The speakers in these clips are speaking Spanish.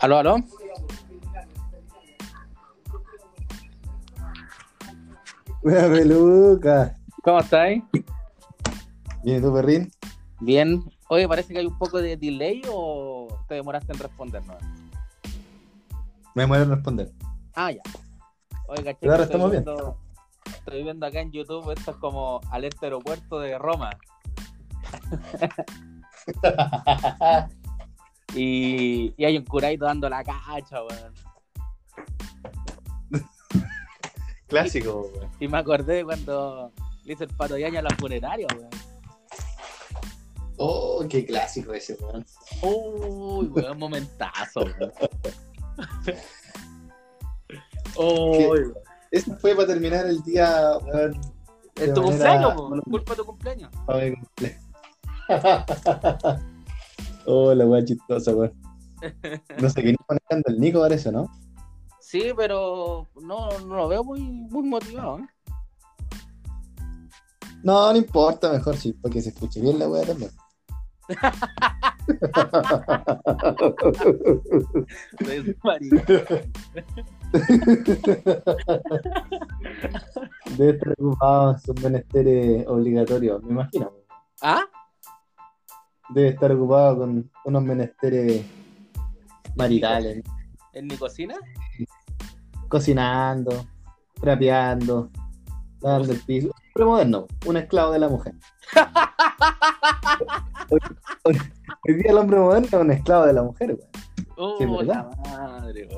Aló, aló. Buena peluca. ¿Cómo estáis? Bien, ¿y tú, perrín? Bien. Oye, parece que hay un poco de delay o te demoraste en respondernos. Me muero en responder. Ah, ya. Oye, caché. Pero ahora estamos bien. viendo- Estoy viendo acá en YouTube, esto es como alerta aeropuerto de Roma. y, y hay un curadito dando la cacha, weón. Clásico, weón. Y me acordé cuando le hice el pato yaña a la funeraria, weón. Oh, qué clásico ese, weón. Uy, weón, momentazo, weón. Weón. Ese fue para terminar el día, weón. Es de tu manera- cumpleaños, po. culpa de tu cumpleaños. para mi cumpleaños. oh, la weá chistosa, weón. No sé, venía manejando el Nico, parece, ¿no? Sí, pero no, no lo veo muy, muy motivado. ¿eh? No, no importa, mejor sí, porque se escuche bien la weá también. Debe estar ocupado sus menesteres obligatorios, me imagino. ¿Ah? Debe estar ocupado con unos menesteres maritales, ¿En mi cocina? cocinando, trapeando, lavando el piso. Hombre moderno, un esclavo de la mujer. hoy, hoy- hoy día el hombre moderno es un esclavo de la mujer, weón. Oh, Sí, verdad. madre.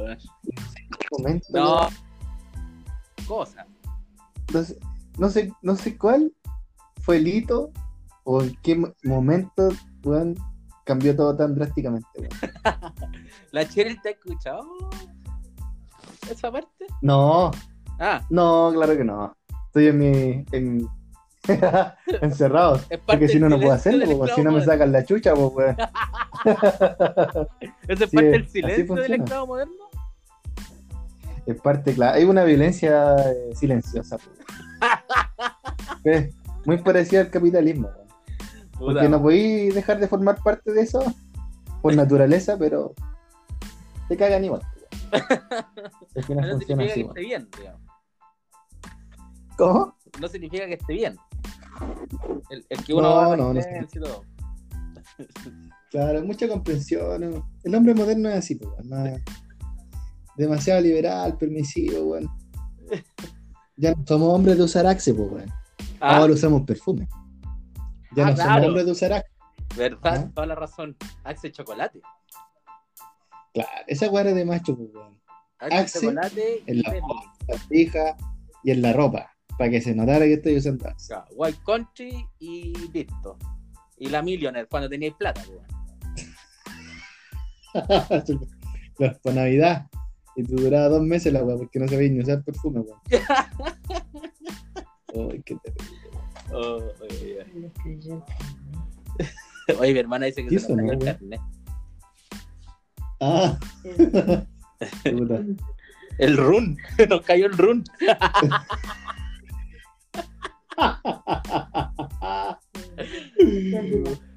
Momento, No. Cosa. sé, no sé, no sé cuál fue el hito o en qué mo- momento, weón, cambió todo tan drásticamente, weón. ¿La Cheryl te ha escuchado esa parte? No, Ah, no, claro que no. Estoy en mi. En... encerrado. es parte Porque si no, no puedo hacerlo, porque si no me sacan la chucha, pues, weón. moderno. ¿Ese es Sí, parte del silencio del esclavo moderno? Es parte, claro. Hay una violencia eh, silenciosa, pues. Es muy parecida al capitalismo, Porque no podéis dejar de formar parte de eso por naturaleza, pero te cagan igual. Al final no funciona significa así, que esté bien, digamos. ¿Cómo? No significa que esté bien. El, el que uno No, no, no todo. Claro, mucha comprensión. El hombre moderno es así, pues, es- demasiado liberal, permisivo, weón. Ya no somos hombres de usar Axe, pues, weón. Ah, Ahora usamos perfume. Ya Ah, no claro. somos de usar Axe. verdad, ¿Ah? toda la razón. Axe chocolate. Claro, esa weá es de macho, pues, weón. Axe, Axe chocolate en y la fija y en la ropa, para que se notara que estoy usando Axe. Ya, White Country y listo. Y la Millionaire cuando teníais plata, pues. Claro, para Navidad. Y te duraba dos meses la weá, porque no sabéis ni usar perfume, weón. Ay, qué terrible. Oh, oye, oye. Oye, mi hermana dice que ¿Qué se sonó, cayó el carnet. Ah, puta. El run, nos cayó el run.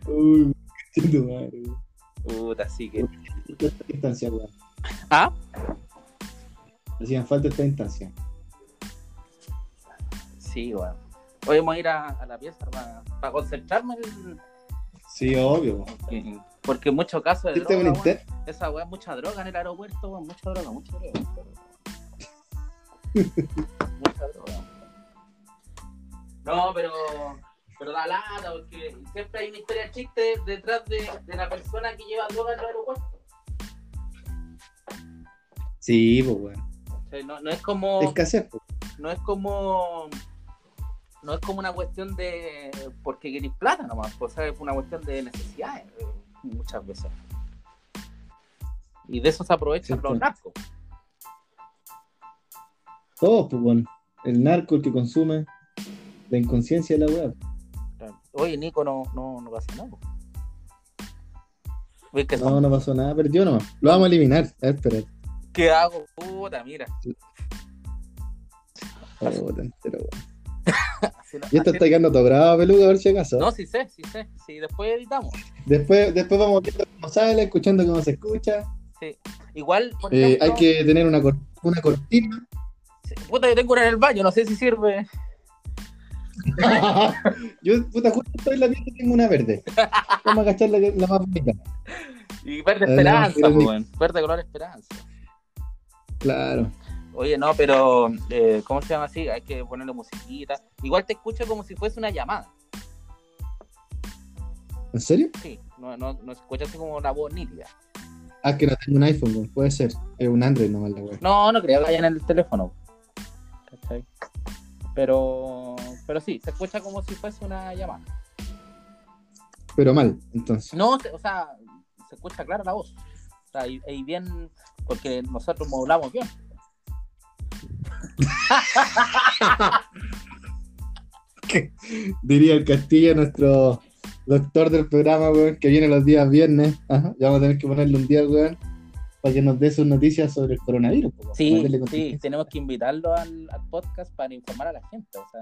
Uy, madre. Puta, así que. Esta instancia, weón. Ah, Hacían falta esta instancia. sí, weón. Hoy vamos a ir a, a la pieza para concentrarme en- Sí, obvio. porque en muchos casos de ¿Viste un droga, esa weá, mucha droga en el aeropuerto, mucha droga, mucha droga. mucha droga. No, pero, pero da lata, porque siempre hay una historia chiste detrás de, de la persona que lleva droga en el aeropuerto. Sí, pues, weón. O sea, no, no es como, Escasez, pues. no es como, no es como una cuestión de porque queréis plata nomás, pues, es una cuestión de necesidades eh, muchas veces. Y de eso se aprovechan Sí, los narcos. Todos, pues, weón. El narco, el que consume. La inconsciencia de la weá. Oye, Nico, no, no, no pasa nada. po. Ves que No, no pasó nada, perdió nomás. Lo vamos a eliminar. A ver, espera. ¿Qué hago? Puta, mira. Puta, weón. No- Y esto está quedando todo grabado, peludo, a ver si acaso. No, sí sé, sí sé. Sí, después editamos. Después, después vamos viendo cómo sale, escuchando cómo se escucha. Sí. Igual, por Eh, ejemplo, hay que tener una, cor- una cortina. sí, puta, yo tengo una en el baño, no sé si sirve. Yo, puta, justo estoy en la y tengo una verde. Vamos a agachar la, que- la más bonita. Y verde esperanza, weón. Verde color esperanza. Claro. Oye, no, pero eh, ¿cómo se llama así? Hay que ponerle musiquita. Igual te escucho como si fuese una llamada. ¿En serio? Sí, no, no, no escuchas así como la voz nítida. Ah, que no tengo un iPhone, puede ser. Es un Android nomás la weá. No, no creo que haya en el teléfono. ¿Cachai? Pero, pero sí, se escucha como si fuese una llamada. Pero mal, entonces. No, o sea, se escucha clara la voz. O sea, y, y bien, porque nosotros modulamos bien. Diría el Castilla, nuestro doctor del programa, weón, que viene los días viernes. Ajá, ya vamos a tener que ponerle un día, weón, para que nos dé sus noticias sobre el coronavirus. Sí, sí, tenemos que invitarlo al, al podcast para informar a la gente, o sea,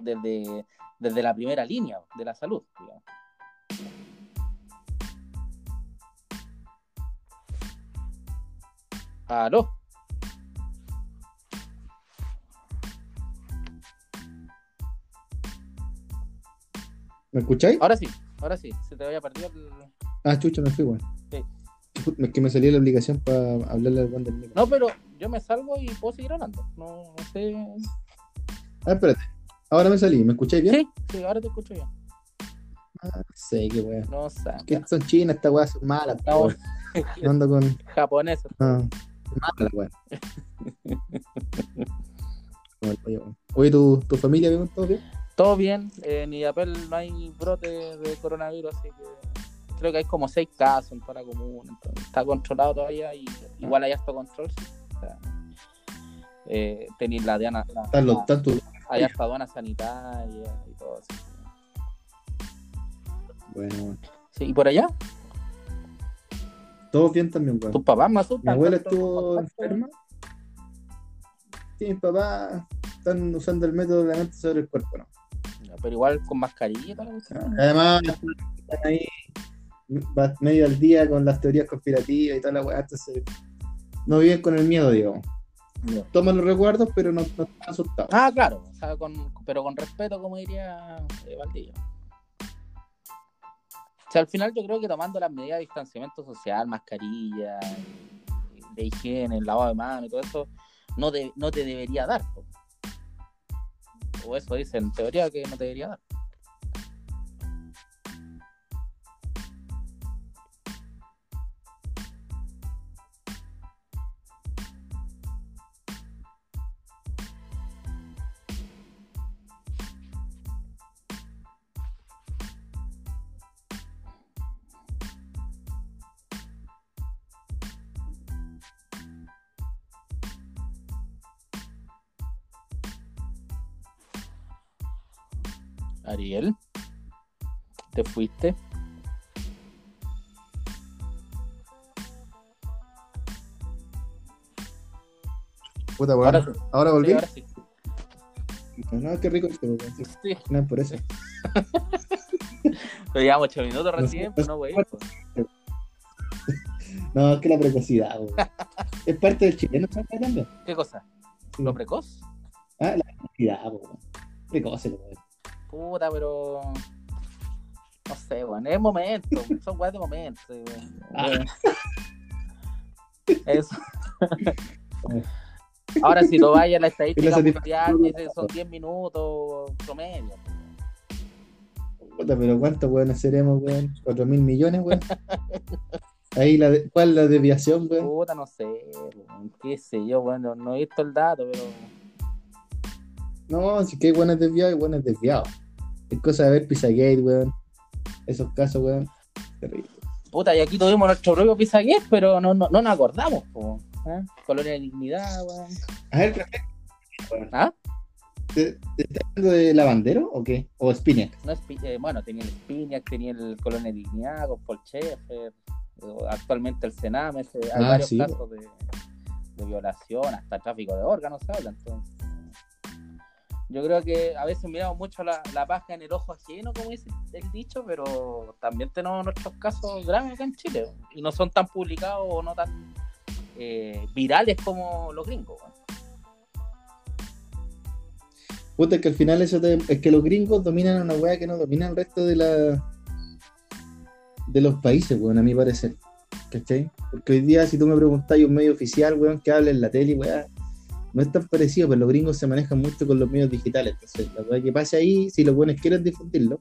desde, desde la primera línea de la salud. digamos. ¿Aló? ¿Me escucháis? Ahora sí, ahora sí, se te había perdido el... Ah, chucha, me fui, weón. Sí. Es que me salió la obligación para hablarle al weón del micro. No, pero yo me salgo y puedo seguir hablando. No, no sé. Ah, espérate. Ahora me salí, ¿me escucháis bien? Sí, sí, ahora te escucho bien. Ah, sé qué weón. No sé. Que son chinas, estas weas son malas, weón. No ando con. japoneses. Ah, malas, weón. Oye, ¿tu, tu familia bien? ¿Todo bien? Todo bien, en Illapel no hay brote de coronavirus, así que creo que hay como seis casos en toda la comuna, entonces está controlado todavía y igual hay harto control. sí. O sea, eh, tenéis la diana, la- Están los la- tantos. hay harta aduana sanitaria y todo eso. Bueno. Sí, ¿Y por allá? Todo bien también, weón. ¿Tus papás me Mi asustan? abuela tanto estuvo enferma. Sí, mis papás están usando el método de la mente sobre el cuerpo, ¿no? Pero igual con mascarilla cuestión. Además, están ahí medio al día con las teorías conspirativas y toda la weá, entonces no viven con el miedo, digamos. Ya. Toman los recuerdos, pero no, no están asustados. Ah, claro, o sea, con, pero con respeto, como diría eh, Valdillo. O sea, al final yo creo que tomando las medidas de distanciamiento social, mascarilla, de higiene, el lavado de manos y todo eso, no, de- no te debería dar. po. O eso dice en teoría que no te debería dar. Te fuiste. Puta, weón. Ahora Ahora, volví. Sí, ahora sí. No, qué rico esto, weón. Sí, Sí. No es por eso. Pero llevamos ocho minutos recién, pues no, güey. pues. No, es que la precocidad, es parte del chileno, ¿sabes? También. ¿Qué cosa? ¿Lo precoz? Ah, la precocidad, weón. Precoce, weón. Puta, pero. No sé, weón. Es momento. Son weas de momento. weón. Ah. Eso. Ahora, si lo vaya a la estadística mundial, dice, son 10 minutos promedio. Puta, pero ¿cuántos weones seremos, weón? ¿Cuatro mil millones, weón? Ahí, la de- ¿cuál es la desviación, weón? Puta, no sé, weón. qué sé yo, bueno, no he visto el dato, pero. No, si que hay buenos desviados y buenos desviados. Es cosa de ver Pizzagate, weón. Esos casos, weón. Terrible. Puta, y aquí tuvimos nuestro propio Pizzagate, pero no, no, no nos acordamos, po. ¿eh? Colonia de Dignidad, weón. A ver, pero, ¿Ah? ¿te, te estás hablando de lavandero o qué? ¿O Spinac? No eh, bueno, tenía el Spinac, tenía el Colonia de Dignidad con Paul Schaeffer, eh, actualmente el Sename, hay Ah, varios sí. casos de, de violación, hasta tráfico de órganos se habla, entonces. Yo creo que a veces miramos mucho la, la paja en el ojo ajeno, como dice el dicho, pero también tenemos nuestros casos graves acá en Chile y no son tan publicados o no tan eh, virales como los gringos. weón. Puta, es que al final eso te- es que los gringos dominan una weá que no domina el resto de la de los países, weón, a mi parecer. ¿Cachai? Porque hoy día, si tú me preguntás, hay un medio oficial, weón, que habla en la tele, weá, no es tan parecido, pero los gringos se manejan mucho con los medios digitales. Entonces, la weá que pase ahí, si los buenos quieren difundirlo,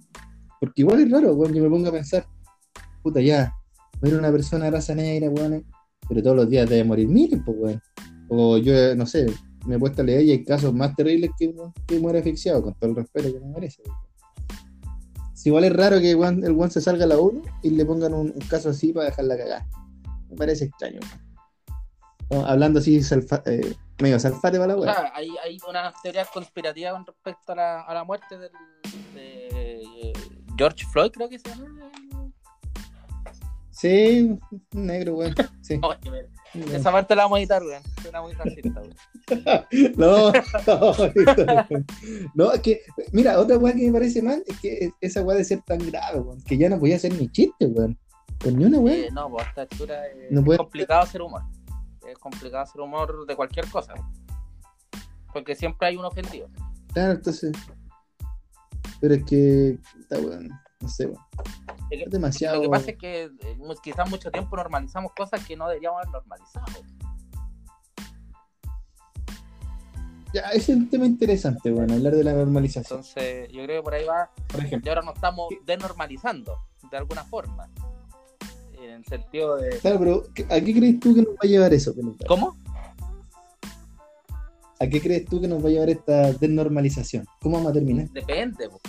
porque igual es raro, weón, que me ponga a pensar, puta, ya, ver una persona de raza negra, weón, pero todos los días debe morir miles, pues, weón. O yo, no sé, me he puesto a leer y hay casos más terribles que, que muere asfixiado, con todo el respeto que me merece. Si igual es raro que el weón se salga a la 1 y le pongan un, caso así para dejarla cagar. Me parece extraño. weón. Hablando así, salfa- eh, medio salfate para la O weá. sea, hay, hay una teoría conspirativa con respecto a la, a la muerte del, de George Floyd, creo que se llama. Sí, negro, weón. Sí. Oye, mira, esa parte la vamos a editar, weón. Suena muy racista, weón. No, no, es que, mira, otra weá que me parece mal es que esa weá de ser tan grave, weón, que ya no podía hacer ni chiste, weón. Con ni una weá. Eh, no, pues a esta altura eh, No es complicado hacer humor. Es complicado hacer humor de cualquier cosa. Porque siempre hay un ofendido. Claro, entonces. Pero es que. Está weón. No sé, weón. Es que- Es demasiado. Lo que pasa es que eh, quizás mucho tiempo normalizamos cosas que no deberíamos haber normalizado. Ya, ese es un tema interesante, weón, hablar de la normalización. Entonces, yo creo que por ahí va. Por ejemplo. Y ahora nos estamos denormalizando, de alguna forma. En el sentido de. Claro, pero ¿a qué crees tú que nos va a llevar eso, Peluca? ¿Cómo? ¿A qué crees tú que nos va a llevar esta desnormalización? ¿Cómo vamos a terminar? Depende, po.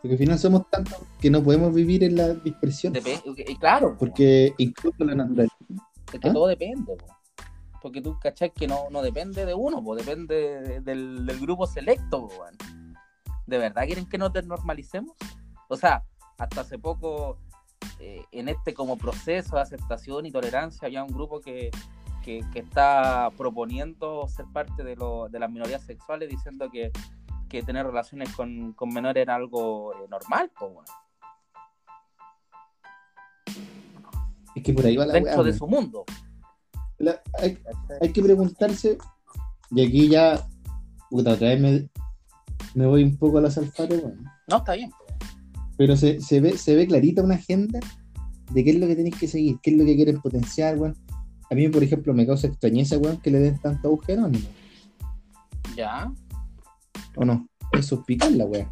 Porque al final somos tantos que no podemos vivir en la dispersión. Depe- y claro, po. Porque incluso la naturaleza. Es que ¿Ah? todo depende, po. Porque tú cachai que no, no depende de uno, depende de- del, del grupo selecto. ¿De verdad quieren que nos desnormalicemos? O sea, hasta hace poco, eh, en este como proceso de aceptación y tolerancia, había un grupo que, que, que está proponiendo ser parte de, lo, de las minorías sexuales, diciendo que, que tener relaciones con, con menores era algo eh, normal. Es que por ahí va la dentro weá, de su mundo. La- hay, hay que preguntarse, y aquí ya, puta, otra vez me, me voy un poco a las alfares. No, está bien. Pero se, se ve, se ve clarita una agenda de qué es lo que tenéis que seguir, qué es lo que quieren potenciar, weón. A mí, por ejemplo, me causa extrañeza, weón, que le den tanto auge anónimo, Ya. ¿o no? Es suspicar la weón.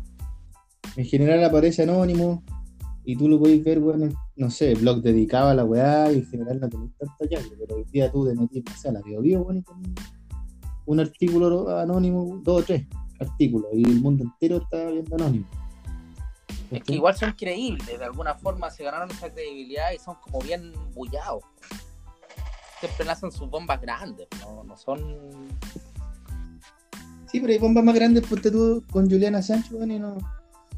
En general aparece anónimo y tú lo podéis ver, weón, en, no sé, blog dedicado a la weá y en general no tenéis tanto hallazgo, pero hoy día tú te metís, no sé, a la Bio Bio, weón, y tenés un artículo anónimo, dos o tres artículos, y el mundo entero está viendo anónimo. Es que igual son creíbles, de alguna forma se ganaron esa credibilidad y son como bien bullados. Siempre nacen sus bombas grandes, no, no son. Sí, pero hay bombas más grandes, ponte tú con Juliana Sánchez, weón, y no,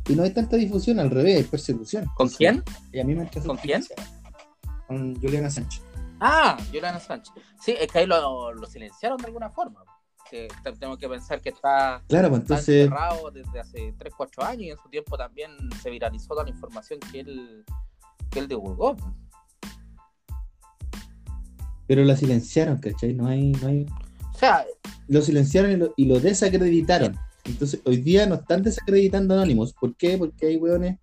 y no hay tanta difusión, al revés, hay persecución. ¿Con quién? Y a mí me ¿Con quién? Con Juliana Sánchez. Ah, Yolanda Sánchez. Sí, es que ahí lo, lo silenciaron de alguna forma. Que te- tengo que pensar que está, Claro, pues está entonces, encerrado desde hace 3, 4 años y en su tiempo también se viralizó toda la información que él, que él divulgó. pero la silenciaron, ¿cachai? No hay, no hay, O sea, lo silenciaron y lo, y lo desacreditaron. Entonces, hoy día no están desacreditando anónimos. ¿Por qué? Porque hay weones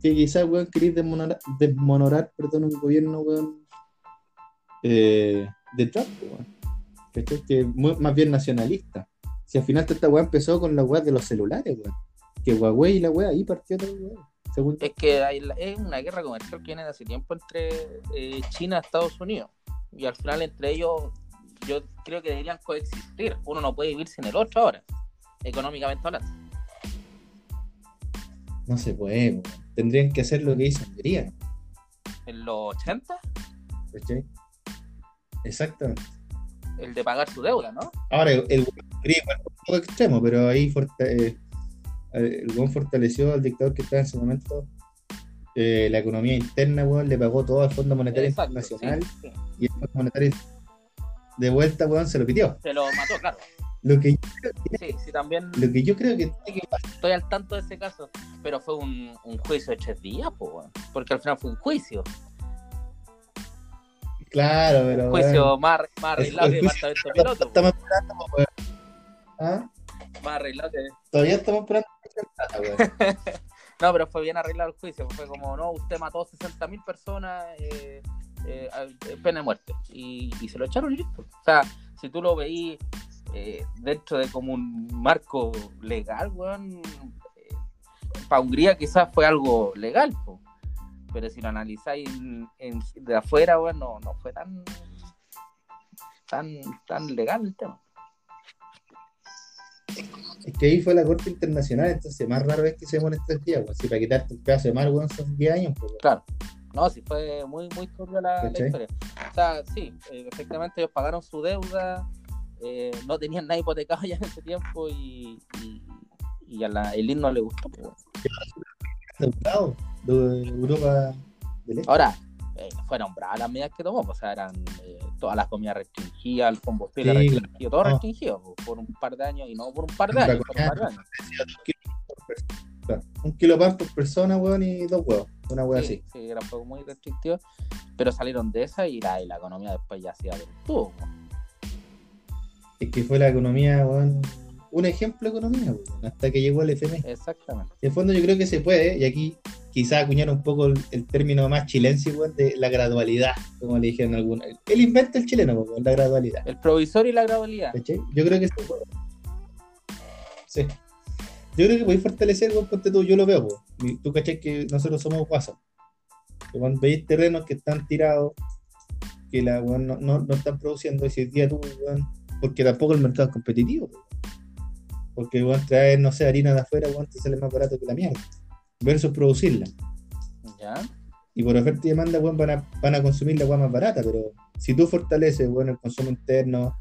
que quizás, weón, queréis desmonorar, desmonorar, perdón, un gobierno, weón, eh, de Trump, weón. ¿Cachai? Que es muy- más bien nacionalista. Si al final toda esta weá empezó con la weá de los celulares, weón. Que Huawei y la weá, ahí partió todo, weón. Según es que hay la- es una guerra comercial que viene de hace tiempo entre eh, China y Estados Unidos. Y al final entre ellos yo creo que deberían coexistir. Uno no puede vivir sin el otro ahora, económicamente hablando. no se puede, weón. Tendrían que hacer lo que hizo Hungría, En los 80, ¿cachai? Exactamente. El de pagar su deuda, ¿no? Ahora, el, el un poco extremo, pero ahí eh, eh, el buen fortaleció al dictador que estaba en ese momento. eh, la economía interna, weón, le pagó todo al Fondo Monetario Exacto, Internacional sí, sí. y el Fondo Monetario de vuelta, weón, se lo pidió. Se lo mató, claro. Lo que, Sí, sí, también lo que yo creo que tiene que pasar. estoy al tanto de ese caso. Pero fue un, un juicio de tres días, pues, weón. Porque al final fue un juicio. Claro, pero. Un juicio weón, más, más el- arreglado el que juicio departamento todavía piloto. estamos esperando, weón. ¿Ah? Más arreglado que. Todavía estamos esperando. weón. No, pero fue bien arreglado el juicio. Fue como, no, usted mató 60.000 personas, eh, eh, eh, pena de muerte. Y, y se lo echaron y listo. O sea, si tú lo veís eh, dentro de como un marco legal, weón, para Hungría quizás fue algo legal, po. Pero si lo analizáis en- en- de afuera, weón, no, fue tan, tan, tan legal el tema. Es que ahí fue la Corte Internacional, entonces más raro es que se demoren tres días, weón. Si para quitarte un pedazo de mar, weón, son 10 años, pues. Claro. No, sí fue muy, muy turbia la, historia. O sea, sí, eh, efectivamente ellos pagaron su deuda, eh, no tenían nada hipotecado ya en ese tiempo y, y, y a la Elite no le gustó. pues, de Europa del Este. Ahora, eh, fueron bravas las medidas que tomó, pues, o sea, eran eh, todas las comidas restringidas, el combustible Sí, restringido, todo no. restringido pues, por un par de años y no por un par de años, por un par de años. Claro, Un kilo pan por persona, weón, y dos huevos. Una hueá Sí, así. sí, era un poco muy restrictivo, pero salieron de esa y la, y la economía después ya de todo. pues. Es que fue la economía, weón. Un ejemplo de economía, hasta que llegó el FMI. Exactamente. En el fondo yo creo que se puede, y aquí quizás acuñar un poco el, el término más chilense, weón, de la gradualidad, como le dijeron algunos. El invento el chileno, weón, la gradualidad. El provisorio y la gradualidad. ¿Cachai? Yo creo que se puede. Sí. Yo creo que podéis fortalecer, weón, ponte tú, yo lo veo, Tú cachai que nosotros somos guasos. Cuando veis terrenos que están tirados, que la no, no, no están produciendo, el día tú, porque tampoco el mercado es competitivo. Porque weón, traer, no sé, harina de afuera, weón, te sale más barato que la mierda. Versus producirla. ¿Ya? Y por oferta y demanda, weón, van a, van a consumir la weón más barata, pero si tú fortaleces, weón, el consumo interno,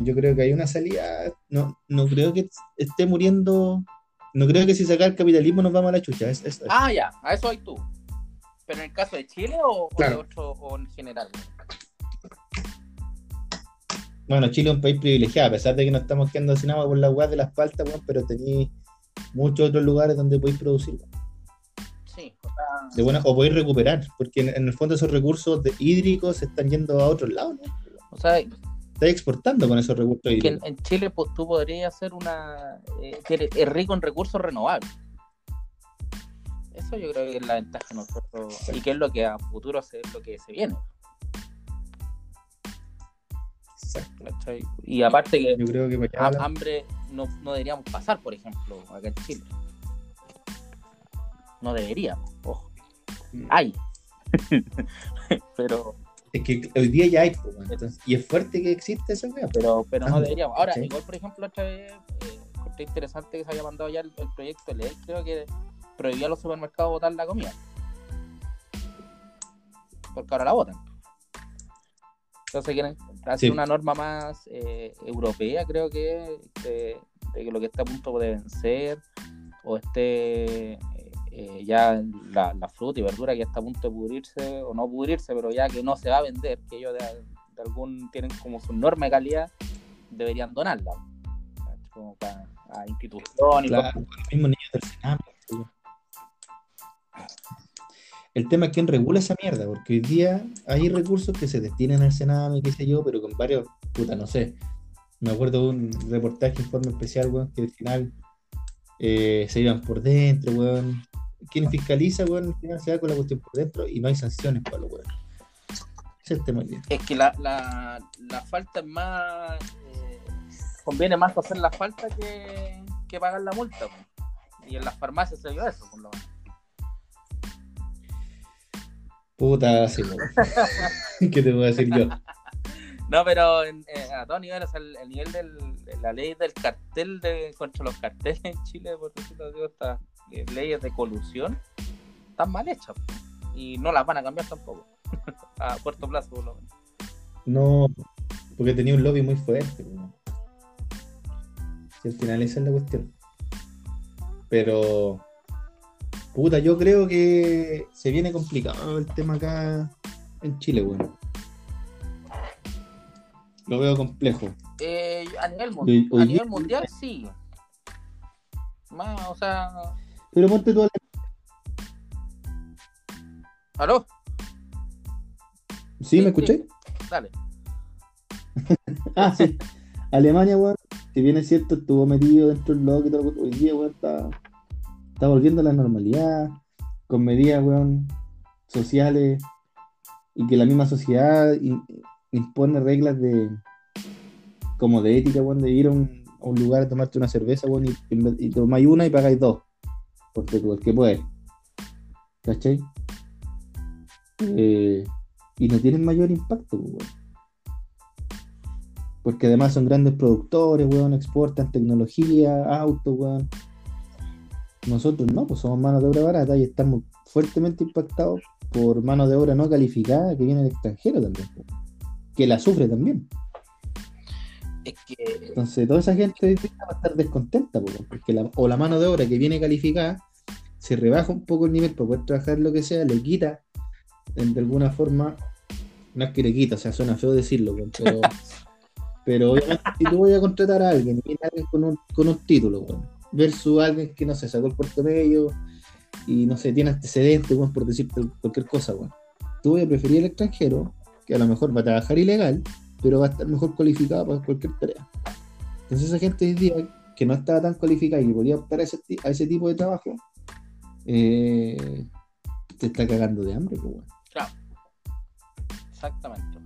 yo creo que hay una salida, no, no creo que esté muriendo, no creo que si sacar el capitalismo nos vamos a la chucha, es, es- Ah, ya, a eso hay tú. ¿Pero en el caso de Chile o, o de Claro. otro o en general? Bueno, Chile es un país privilegiado, a pesar de que no estamos quedando sin agua por la weá de las paltas, weón, pero tenéis muchos otros lugares donde podéis producir. Sí, de buena, o podéis recuperar, porque en, en el fondo esos recursos de- hídricos se están yendo a otros lados, ¿no? o sea Estáis exportando con esos recursos que hídricos. en Chile pues, tú podrías hacer una... eh, que es rico en recursos renovables. Eso yo creo que es la ventaja de nosotros y que es lo que a futuro se, es lo que se viene. Exacto. ¿cachai? Y aparte que Yo creo que para allá ha- va- hambre no, no deberíamos pasar, por ejemplo, acá en Chile. No deberíamos, ojo. Hay. pero Es que hoy día ya hay, pues, entonces, y es fuerte que existe esa weá. pero, pero no deberíamos. Ahora, ¿cachai? igual, por ejemplo, otra vez, eh, interesante que se haya mandado ya el, el proyecto de ley, creo que prohibía a los supermercados botar la comida. Porque ahora la botan. Entonces quieren hacer Sí. una norma más eh, europea, creo que, de, de que lo que está a punto de vencer, o esté eh, ya la, la fruta y verdura que está a punto de pudrirse, o no pudrirse, pero ya que no se va a vender, que ellos de, de algún tienen como su norma de calidad, deberían donarla. ¿cachai? Como para a instituciones y Claro, los mismos niños del Sename. El tema es quién regula esa mierda, porque hoy día hay recursos que se destinan al Sename, qué sé yo, pero con varios, puta, no sé. Me acuerdo de un reportaje, informe especial, weón, que al final eh, se iban por dentro, weón. Quien fiscaliza, weón, al final se va con la cuestión por dentro y no hay sanciones para los weón. Es el tema. Es que la, la, falta es más. eh, conviene más hacer la falta que, que pagar la multa. po. Y en las farmacias se vio eso, por lo menos. Puta, sí. ¿Qué te puedo decir yo? No, pero en, eh, a todo nivel, o sea, el, el nivel del- de la ley del cartel de, contra los carteles en Chile, por decirlo así, estas eh, leyes de colusión, están mal hechas. Y no las van a cambiar tampoco. a corto plazo, por lo menos. No, porque tenía un lobby muy fuerte. weón. Si al final esa es la cuestión. Pero, puta, yo creo que se viene complicado el tema acá en Chile, weón. Lo veo complejo. Eh, a nivel, mundial, a nivel mundial sí. Más, o sea. Pero ponte tú ¿Aló? ¿Sí, me escuché? Dale. ah, sí. Alemania, weón, si bien es cierto, estuvo metido dentro del blog y todo, hoy día, weón, está, está volviendo a la normalidad, con medidas, weón, sociales, y que la misma sociedad impone reglas de como de ética, de ir a un, lugar a tomarte una cerveza, weón, y, y, tomáis una y pagáis dos. Porque tú, el que puede. ¿Cachai? Eh, y no tienen mayor impacto, weón. Porque además son grandes productores, weón, exportan tecnología, autos, weón. Nosotros no, pues somos mano de obra barata y estamos fuertemente impactados por mano de obra no calificada que viene del extranjero también, que la sufre también. Entonces, toda esa gente va a estar descontenta, porque la, o la mano de obra que viene calificada se rebaja un poco el nivel para poder trabajar lo que sea, le quita de alguna forma, no es que le quita, o sea, suena feo decirlo, pero Pero obviamente, si tú voy a contratar a alguien, y alguien con un, con un título, versus alguien que no sé, sacó el puerto medio y no sé, tiene antecedentes, por decirte cualquier cosa, bueno. Tú voy a preferir el extranjero, que a lo mejor va a trabajar ilegal, pero va a estar mejor cualificado para cualquier tarea. Entonces, esa gente hoy día que no estaba tan cualificada y que podía optar a ese, a ese tipo de trabajo, eh, te está cagando de hambre, pues, Claro. Exactamente.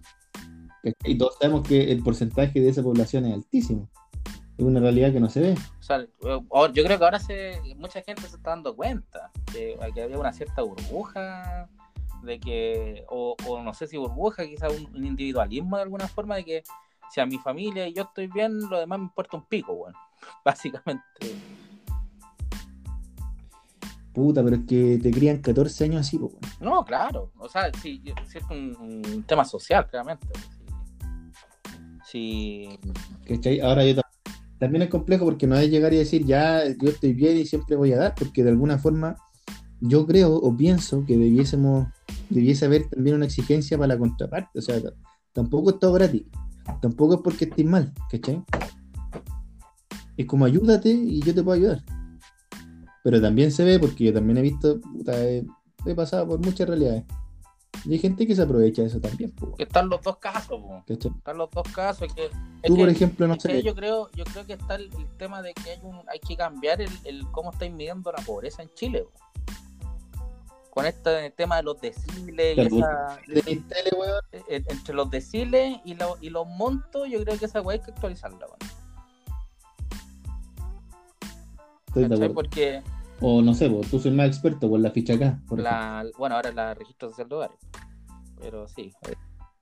Y todos sabemos que el porcentaje de esa población es altísimo. Es una realidad que no se ve. yo creo que ahora se, mucha gente se está dando cuenta que, había una cierta burbuja, de que, o, no sé si burbuja, quizás un, individualismo de alguna forma, de que si a mi familia y yo estoy bien, lo demás me importa un pico, bueno, básicamente. Puta, pero es que te crían 14 años así, pues. No, claro, o sea, sí, es un, tema social, claramente. Sí. Ahora yo también es complejo porque no es llegar y decir ya yo estoy bien y siempre voy a dar, porque de alguna forma yo creo o pienso que debiésemos, debiese haber también una exigencia para la contraparte. O sea, tampoco es todo gratis. Tampoco es porque estés mal, ¿cachai? Es como ayúdate y yo te puedo ayudar. Pero también se ve, porque yo también he visto, he pasado por muchas realidades y hay gente que se aprovecha de eso también. Están los dos casos. Están los dos casos. Que, Tú, por ejemplo, no sé. Yo creo, yo creo que está el, tema de que hay, un, hay que cambiar el, el cómo estáis midiendo la pobreza en Chile. Con este tema de los deciles. Y esa, entre los deciles y, y los montos, yo creo que esa weá hay que actualizarla. Estoy de. Porque o no sé, vos, tú soy más experto por la ficha acá. bueno, ahora la registro social de hogares. Pero sí. Eh,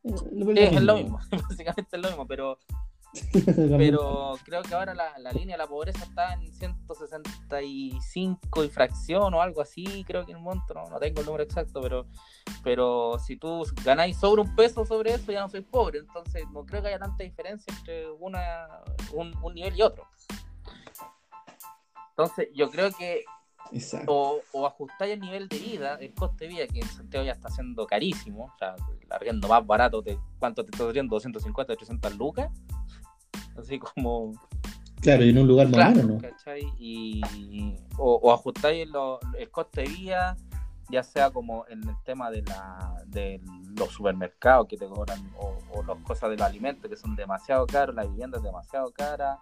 es, lo mismo, básicamente es lo mismo, pero pero creo que ahora la, la, línea de la pobreza está en 165 y fracción o algo así, creo que el monto, no, no tengo el número exacto, pero pero si tú ganáis sobre un peso sobre eso, ya no soy pobre, entonces no creo que haya tanta diferencia entre una, un, un nivel y otro. Entonces, yo creo que o, o, ajustáis el nivel de vida, el coste de vida, que en Santiago ya está siendo carísimo, o sea, el arriendo más barato, de, ¿cuánto te está dando? 250, 300 lucas. Así como. Claro, y en un lugar más ¿no? Y, o, ajustáis el coste de vida, ya sea como en el tema de, la, de los supermercados que te cobran, o, o las cosas de los alimentos que son demasiado caros, la vivienda es demasiado cara,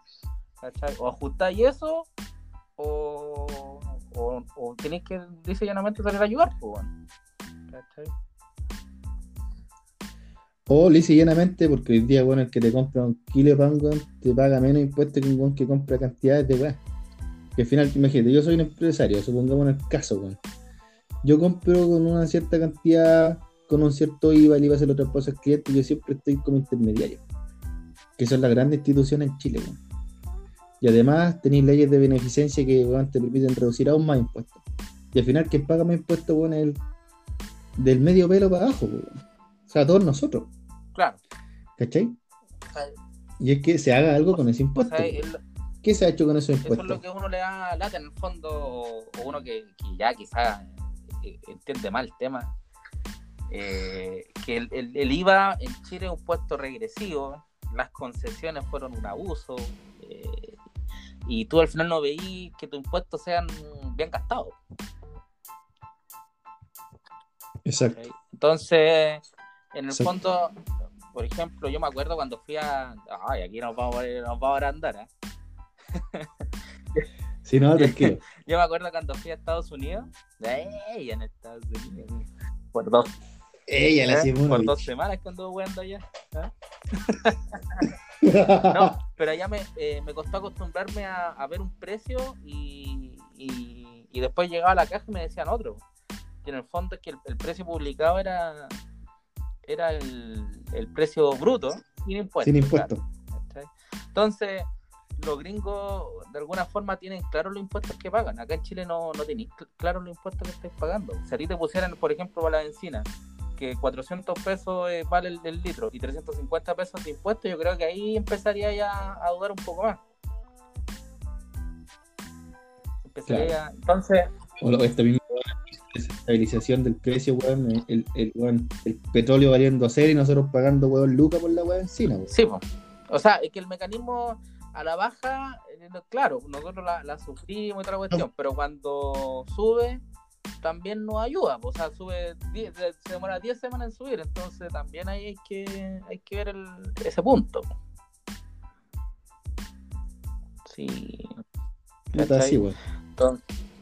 ¿cachai? O ajustáis eso, o, o, o tenéis que dice llanamente salir a ayudar, pues, O lisa llanamente, porque hoy día, bueno, el que te compra un kilo de pan, te paga menos impuestos que un buen que compra cantidades de weón. Que al final, imagínate, yo soy un empresario, supongamos en el caso, weón. Yo compro con una cierta cantidad, con un cierto IVA, el IVA se lo traspaso al cliente, y yo siempre estoy como intermediario. Que son las grandes instituciones en Chile, weón. Y además tenéis leyes de beneficencia que te permiten reducir aún más impuestos. Y al final quien paga más impuestos bueno, es el del medio pelo para abajo. O sea, todos nosotros. Claro. ¿Cachai? y es que se haga algo con ese impuesto. ¿Qué se ha hecho con esos impuestos? Eso es lo que uno le da lata en el fondo, o uno que, ya quizás eh, entiende mal el tema. Eh, que el, el, IVA en Chile es un puesto regresivo las concesiones fueron un abuso. Eh, y tú al final no veí que tus impuestos sean bien gastados. Exacto. Entonces, en el Exacto. fondo, por ejemplo, yo me acuerdo cuando fui a. Ay, aquí nos vamos, a- nos vamos a andar. ¿eh? Si no, tranquilo. Yo me acuerdo cuando fui a Estados Unidos. ¡Ey! En Estados Unidos. Por dos, Ella la ¿eh? por dos semanas anduve jugando allá. No, pero allá me, eh, me costó acostumbrarme a, a ver un precio y, y, y después llegaba a la caja y me decían otro. Que en el fondo es que el, el precio publicado era era el, el precio bruto sin impuestos. Sin impuestos. claro, ¿cachai? Entonces, los gringos de alguna forma tienen claro los impuestos que pagan. Acá en Chile no, no tenéis cl- claro los impuestos que estáis pagando. Si a ti te pusieran, por ejemplo, para la benzina, que 400 pesos eh, vale el, el litro y 350 pesos de impuestos, yo creo que ahí empezaría ya a dudar un poco más. Empezaría ya- Entonces, O lo- esta misma estabilización del precio, weón. El, el, weón, el petróleo valiendo cero y nosotros pagando, weón, lucas por la weón encina, weón. sí, po. o sea, es que el mecanismo a la baja, eh, claro, nosotros la, la sufrimos y otra cuestión, pero cuando sube, también nos ayuda, po. o sea, sube, 10 se demora 10 semanas en subir, entonces también ahí hay que, hay que ver el- ese punto. Sí. Así. Entonces,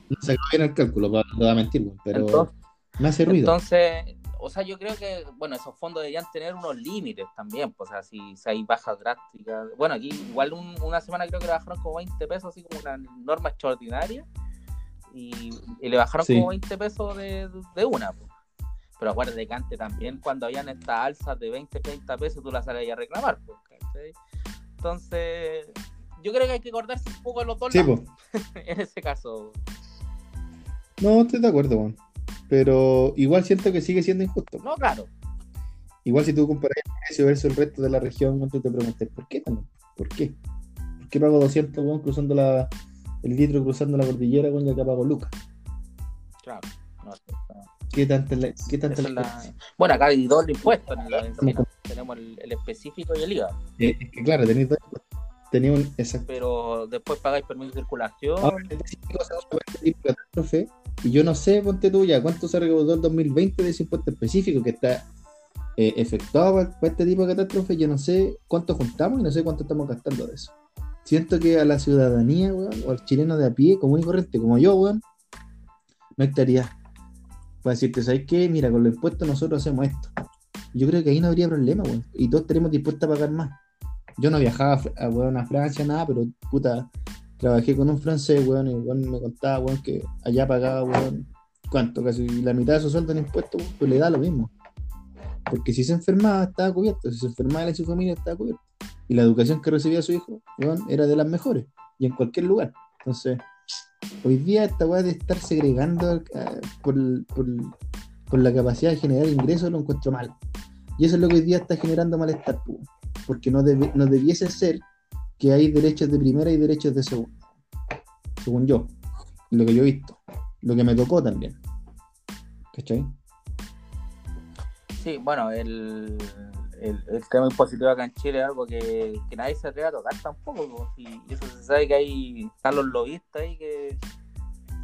No se bien el cálculo, para no voy a mentir. Pero entonces, me hace ruido. Entonces, o sea, yo creo que, bueno, esos fondos deberían tener unos límites también, pues, o sea, si, si hay bajas drásticas. Bueno, aquí igual un- una semana creo que le bajaron como 20 pesos, así como una norma extraordinaria, y, y le bajaron Sí. como 20 pesos de, de una, pues. Pero acuérdate que antes también, cuando habían estas alzas de 20, 30 pesos, tú las salías a reclamar, pues. Entonces, yo creo que hay que acordarse un poco de los dos Sí, lados, en ese caso. No, estoy de acuerdo, weón. Pero igual siento que sigue siendo injusto. No, claro. Igual si tú comparas el precio versus el resto de la región, tú te preguntas, ¿por qué también? ¿Por qué? ¿Por qué pago 200, weón, cruzando la, el litro cruzando la cordillera, weón, y acá pago lucas? Claro. No. ¿Qué tanta la, qué tanta la la- Bueno, acá hay doble impuesto en la. Estamos Tenemos el, el específico y el IVA, Eh, es que claro, tenéis dos- tenía un exacto. pero después pagáis permiso de circulación. Ahora, y yo no sé, ponte tú ya, cuánto se recaudó el 2020 de ese impuesto específico que está eh, efectuado para, para este tipo de catástrofe, yo no sé cuánto juntamos y no sé cuánto estamos gastando de eso. Siento que a la ciudadanía, weón, o al chileno de a pie, común y corriente, como yo, weón, no estaría para decirte, ¿sabes qué? Mira, con los impuestos nosotros hacemos esto. Yo creo que ahí no habría problema, weón. Y todos estaríamos dispuestos a pagar más. Yo no viajaba a, weón, a Francia, nada, pero puta, trabajé con un francés, weón, y weón me contaba, weón, que allá pagaba, weón, ¿cuánto? Casi la mitad de su sueldo en impuestos, weón, pues le da lo mismo. Porque si se enfermaba, estaba cubierto. Si se enfermaba y su familia, estaba cubierto. Y la educación que recibía su hijo, era de las mejores. Y en cualquier lugar. Entonces, hoy día esta weá de estar segregando eh, por, por, la capacidad de generar ingresos lo encuentro mal. Y eso es lo que hoy día está generando malestar, porque no, debe- no debiese ser que hay derechos de primera y derechos de segunda. Según yo, lo que yo he visto, lo que me tocó también. ¿Cachai? Sí, bueno, el, el, el tema impositivo acá en Chile es algo que, que nadie se atreve a tocar tampoco. po, Y eso se sabe que hay están los lobistas ahí que,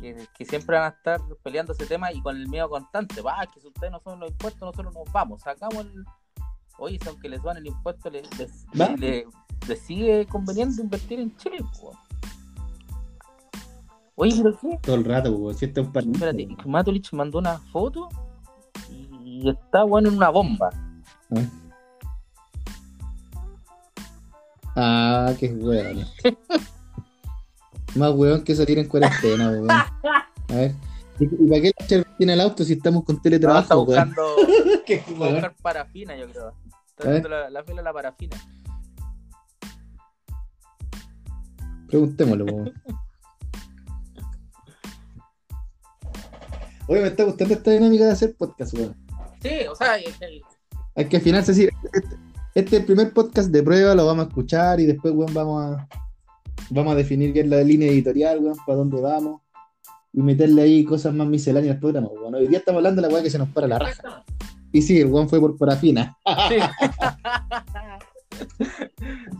que, que siempre van a estar peleando ese tema y con el miedo constante. Va, que si ustedes no son los impuestos, nosotros nos vamos. Sacamos el. Oye, si aunque les van el impuesto, les, les, les sigue conveniente invertir en Chile. Oye, pero qué? Todo el rato, pues, si este es un par- Espérate, Matulich mandó una foto y está bueno en una bomba. ¿Eh? Ah, qué weón. Más weón que salir en cuarentena, weón. A ver. ¿Y, para qué la tiene el auto si estamos con No, está teletrabajo, weón? buscando Qué weón. buscar parafina, yo creo. Está viendo la, la fila de la parafina. Preguntémoslo, weón. Oye, me está gustando esta dinámica de hacer podcast, weón. Sí, o sea, el- Hay que al final decir, este, es el primer podcast de prueba, lo vamos a escuchar y después, weón, vamos a, vamos a definir bien la línea editorial, weón, para dónde vamos. Y meterle ahí cosas más misceláneas al programa, weón. Hoy día estamos hablando de la weá que se nos para la raja. Y sí, el weón fue por parafina. Sí.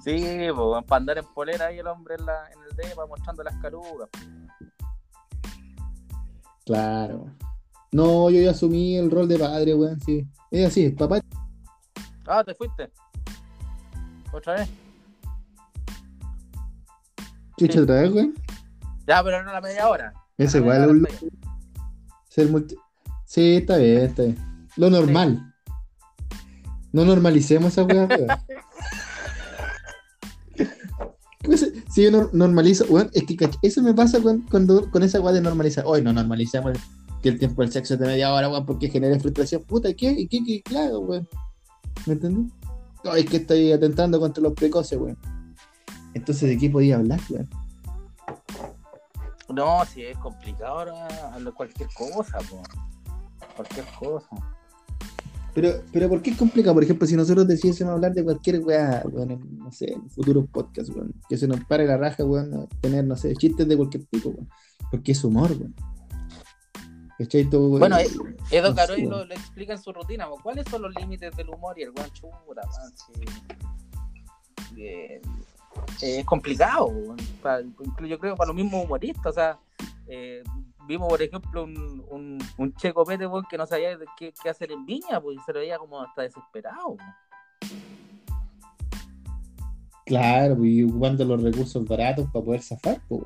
Sí, pues, para andar en polera ahí el hombre en, la, en el DEPA mostrando las carugas. Claro. No, yo ya asumí el rol de padre, weón, sí. Es así, papá. Ah, te fuiste. ¿Otra vez? Chucha, otra vez, weón. Ya, pero no la media hora. Es La igual un ser multi... Sí, está bien, está bien. Lo normal. No normalicemos esa weá. Pues, si yo no- normalizo, weón, es que eso me pasa con, cuando, con esa weá de normalizar. Hoy no normalicemos que el tiempo del sexo es de media hora, weón, porque genera frustración. Puta, ¿qué? ¿Y qué? ¿Qué? Claro, weón. ¿Me entendí? Ay, es que estoy atentando contra los precoces, weón. Entonces, ¿de qué podía hablar, weón? No, si es complicado ahora hablar cualquier cosa, po. Cualquier cosa. Pero, pero ¿por qué es complicado? Por ejemplo, si nosotros decidiésemos hablar de cualquier weá, weón, no sé, en futuros podcasts, weón, que se nos pare la raja, weón, tener, no sé, chistes de cualquier tipo, weón, porque es humor, weón. ¿Cachai? Todo, weón, Bueno, eh, Edo no sé, Caroy lo, lo explica en su rutina. ¿cuáles son los límites del humor y el weón? Sí. Eh, es complicado, weón. Pa- incluso yo creo para los mismos humoristas, o sea, eh, vimos por ejemplo un, un, un Checo Pérez, weón, que no sabía qué, qué hacer en Viña, pues y se lo veía como hasta desesperado. Claro, pues, y ocupando los recursos baratos para poder zafar, pues.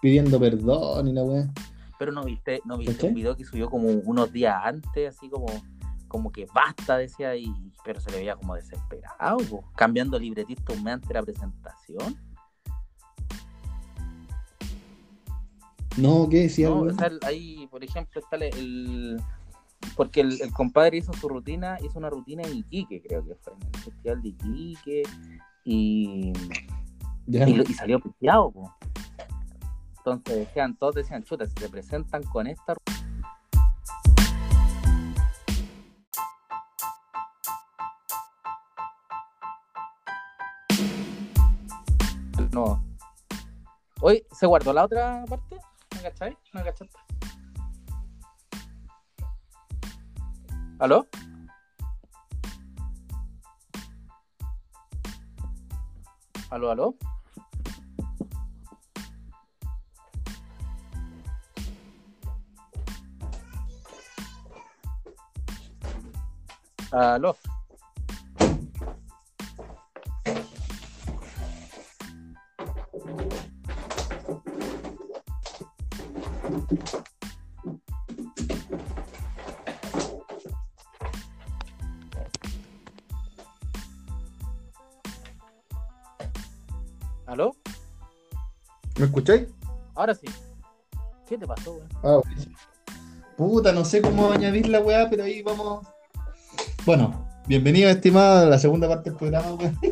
Pidiendo perdón y la weá. Pero no viste, no viste un video que subió como unos días antes, así como, como que basta, decía, y pero se le veía como desesperado, po, cambiando libretista un mes antes de la presentación. No, ¿qué decía, No, o sea, ahí, por ejemplo, está el, el- porque el, el compadre hizo su rutina, hizo una rutina en Iquique, creo que fue, en el festival de Iquique, y, y, y salió piteado, po. Entonces decían, todos decían, chuta, si se presentan con esta No. Hoy se guardó la otra parte, ¿me cachai? ¿Me cachaste? ¿Aló? ¿Aló, aló? ¿Aló? ¿Aló? ¿Me escucháis? Ahora sí. ¿Qué te pasó, weón? Ah. Puta, no sé cómo añadir la weá, pero ahí vamos. Bueno, bienvenido, estimado, a la segunda parte del programa, weón.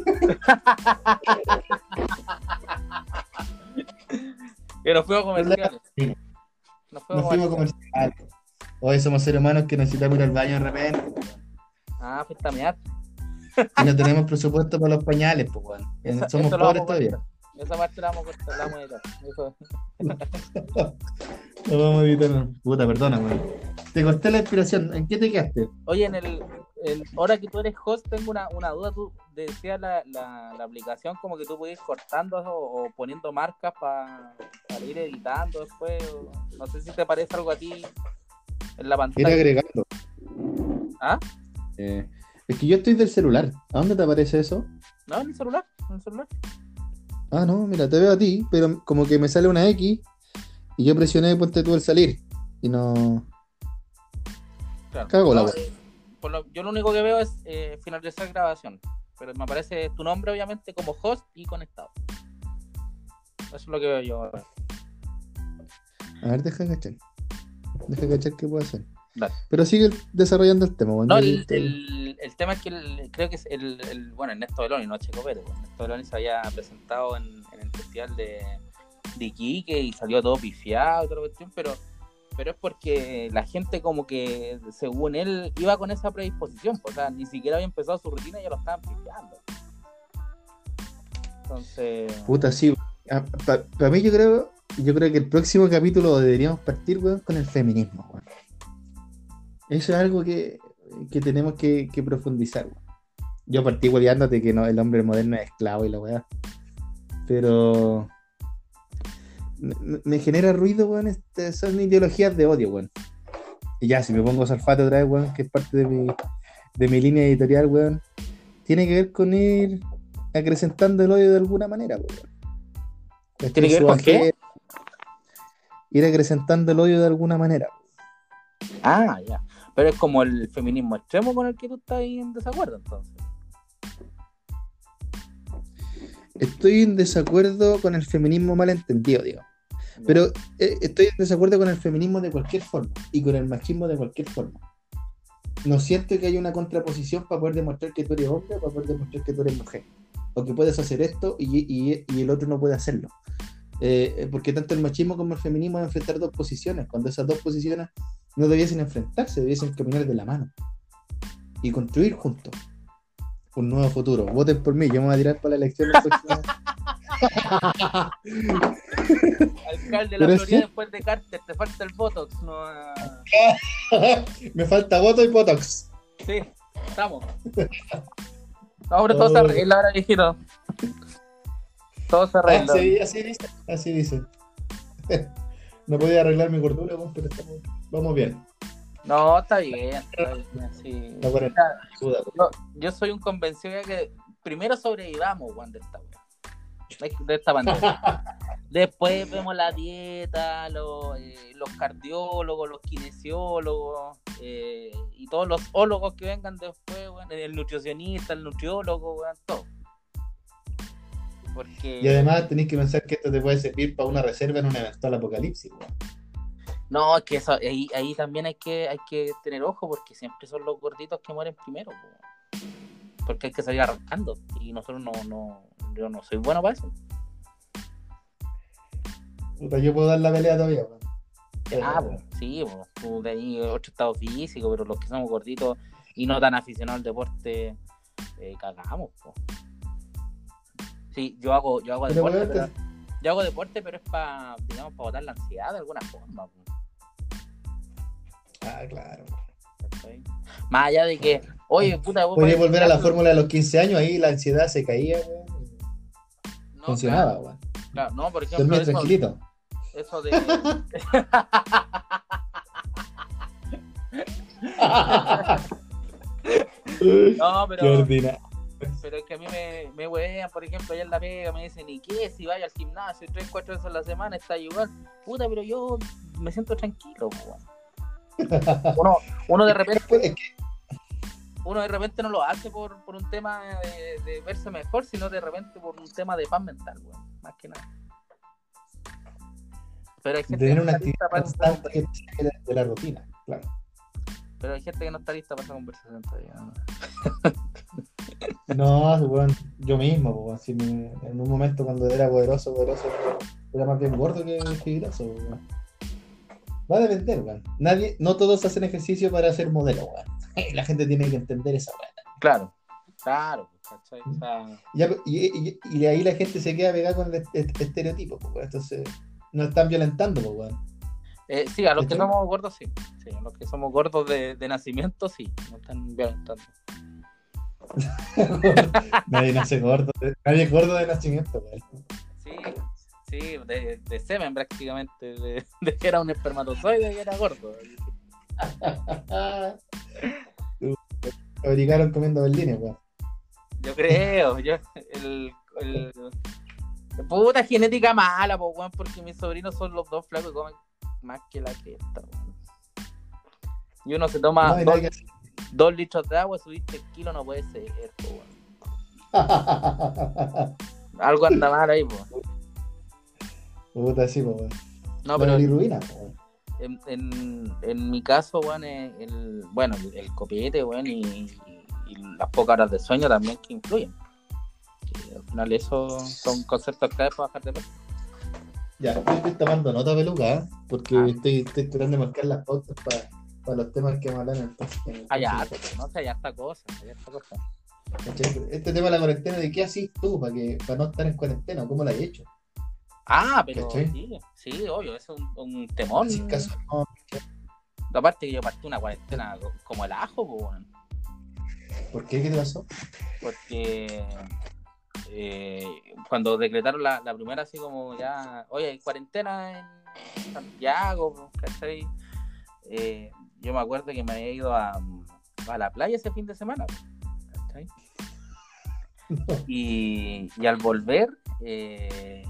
Que nos fuimos comerciales. Nos fuimos Nos fuimos comerciales. Hoy somos seres humanos que necesitamos ir al baño de repente. Ah, fuiste a. Y no tenemos presupuesto para los pañales, pues, weón. Esa- Somos lo pobres todavía. Esa parte la vamos a cortar, la vamos a editar. Eso. No vamos a evitar. Puta, perdona, weón. Te corté la inspiración. ¿En qué te quedaste? Oye, en el, el- ahora que tú eres host, tengo una, una duda. Tú decías la, la, la aplicación como que tú puedes ir cortando o, o poniendo marcas para ir editando después. o- no sé si te parece algo a ti en la Ir pantalla. agregando. ¿Ah? Eh, es que yo estoy del celular. ¿A dónde te aparece eso? No, en el celular. En el celular. Ah, no, mira, te veo a ti, pero como que me sale una X y yo presioné ponte tú el salir. Y no. Claro. Cago la wea. eh, por lo- yo lo único que veo es eh, finalizar grabación. Pero me aparece tu nombre, obviamente, como host y conectado. Eso es lo que veo yo. A ver, deja cachar. Deja cachar qué puedo hacer. Dale. Pero sigue desarrollando el tema. No, el, el- el tema es que el- creo que es el, bueno, Ernesto Beloni, no Checo Pérez. Ernesto Beloni se había presentado en, en el festival de, de Iquique y salió todo pifiado y toda la cuestión, pero, pero es porque la gente como que, según él, iba con esa predisposición, o sea, ni siquiera había empezado su rutina y ya lo estaban pifiando. Entonces, Puta, sí. Para mí yo creo, yo creo que el próximo capítulo deberíamos partir, weón, con el feminismo, weón. Eso es algo que, que tenemos que, que profundizar, weón. yo partí hueveándote que no, el hombre moderno es esclavo y la weá. Pero me, me genera ruido, weón. Este, son ideologías de odio, weón. Y ya, si me pongo Salfate otra vez, weón, que es parte de mi, de mi línea editorial, weón, tiene que ver con ir acrecentando el odio de alguna manera, weón. ¿Tiene que ver con qué? Ir acrecentando el odio de alguna manera. Ah, ya. Pero es como el feminismo extremo con el que tú estás ahí en desacuerdo, entonces. Estoy en desacuerdo con el feminismo malentendido, digo. Pero eh, estoy en desacuerdo con el feminismo de cualquier forma y con el machismo de cualquier forma. No siento que haya una contraposición para poder demostrar que tú eres hombre o para poder demostrar que tú eres mujer. O que puedes hacer esto y, y- y el otro no puede hacerlo. Eh, porque tanto el machismo como el feminismo es enfrentar dos posiciones, cuando esas dos posiciones no debiesen enfrentarse, debiesen caminar de la mano y construir juntos un nuevo futuro. Voten por mí, yo me voy a tirar para la elección. Alcalde de la Florida después de Carter, te falta el Botox, no. ah, me falta voto y botox. Sí, estamos. Ahora todo se Oh. arregla, ahora viejito. Todo se arregla. Así, así dice. Así dice. no podía arreglar mi gordura, pero estamos, vamos bien. No, está bien, está sí. Yo, soy un convencido de que primero sobrevivamos, Juan, de esta. De esta pandemia. Después vemos la dieta, los, eh, los cardiólogos, los kinesiólogos eh, y todos los ólogos que vengan después, el nutricionista, el nutriólogo, weón, todo. Porque Y además tenéis que pensar que esto te puede servir para una reserva en un eventual apocalipsis, weón. no, es que eso, ahí, ahí también hay que, hay que tener ojo porque siempre son los gorditos que mueren primero, weón. Porque hay que salir arrancando y nosotros no, no, yo no soy bueno para eso. Puta, yo puedo dar la pelea todavía, weón. Ah, pues, sí, pues, ahí otro estado físico, pero los que somos gorditos y no tan aficionados al deporte, eh, cagamos, pues. Sí, yo hago, yo hago Pero, deporte, pero, yo hago deporte, pero es para, digamos, para botar la ansiedad de alguna forma, pues, Ah, claro. Más allá de que, oye, puta, vos Podría volver a la fórmula de los 15 años, ahí la ansiedad se caía. No, Funcionaba, claro, claro, no, por ejemplo, Dormía eso, tranquilito. eso de... No, Qué pero... ordinario. Pero es que a mí me, me huevean, por ejemplo, allá en la pega, me dicen, ¿y qué? Si vaya al gimnasio tres, cuatro veces a la semana, está igual. Puta, pero yo me siento tranquilo, weón. Uno, uno de repente, Es que uno de repente no lo hace por, por un tema de, de verse mejor, sino de repente por un tema de paz mental, weón. Más que nada. Pero hay gente tener que no una está actividad lista para saque de- de la rutina, claro. Pero hay gente que no está lista para esa conversación todavía. ¿no? No, yo mismo, si me- en un momento cuando era poderoso, poderoso, era más bien gordo que, que graso, Va a depender, weón. Nadie, no todos hacen ejercicio para ser modelo, weón. La gente tiene que entender esa weón. Claro, claro, ¿cachai? O sea, Ya, y, y- y de ahí la gente se queda pegada con el est- estereotipo, pues, weón. Entonces, no están violentando, pues, weón. Eh, sí, a los que ¿Cachai? somos gordos, sí. Sí, a los que somos gordos de, de nacimiento, sí. No están violentando. nadie nace gordo, nadie es gordo de nacimiento, weón. Sí, sí, de, de semen prácticamente. De, de que era un espermatozoide y era gordo. Fabricaron comiendo berlines, weón. Yo creo, yo, el, el, puta genética mala, po, weón, porque mis sobrinos son los dos flacos y comen más que la que esta, weón. Y uno se toma No dos, que litros de agua, subiste el kilo, no puede ser, po, weón. Algo anda mal ahí, po. Puta, sí, pues. No, La pero weón. en, en, en mi caso, weón, eh, el, bueno, el, copete, weón, y, y- y las pocas horas de sueño también que influyen. Que al final eso son conceptos clave para bajar de peso. Ya, yo estoy tomando nota, peluca, ¿eh? porque Ah. estoy, estoy tratando de marcar las pautas para, para los temas que hablar en el Hay próximo harto, no sé, hay harta cosa, hay harta cosa. Este tema de la cuarentena, ¿de qué haces tú para, que, para no estar en cuarentena? ¿Cómo lo has hecho? Ah, pero sí, sí, obvio, es un, un temón. Si acaso no, Aparte que yo partí una cuarentena co- como el ajo, pues, weón. ¿Por qué? ¿Qué te pasó? Porque eh, cuando decretaron la, la, primera, así como ya, oye, hay cuarentena en Santiago, ¿cachai? Eh, yo me acuerdo que me había ido a, a la playa ese fin de semana, ¿cachai? Y, y, al volver, eh,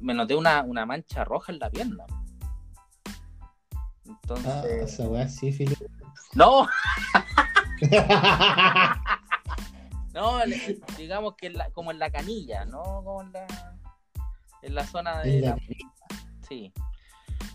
me noté una, una, mancha roja en la pierna. Entonces. Ah, esa weá sí, Filipe. ¡No! no, digamos que la, como en la canilla, ¿no? Como en la, en la zona de. La... Sí.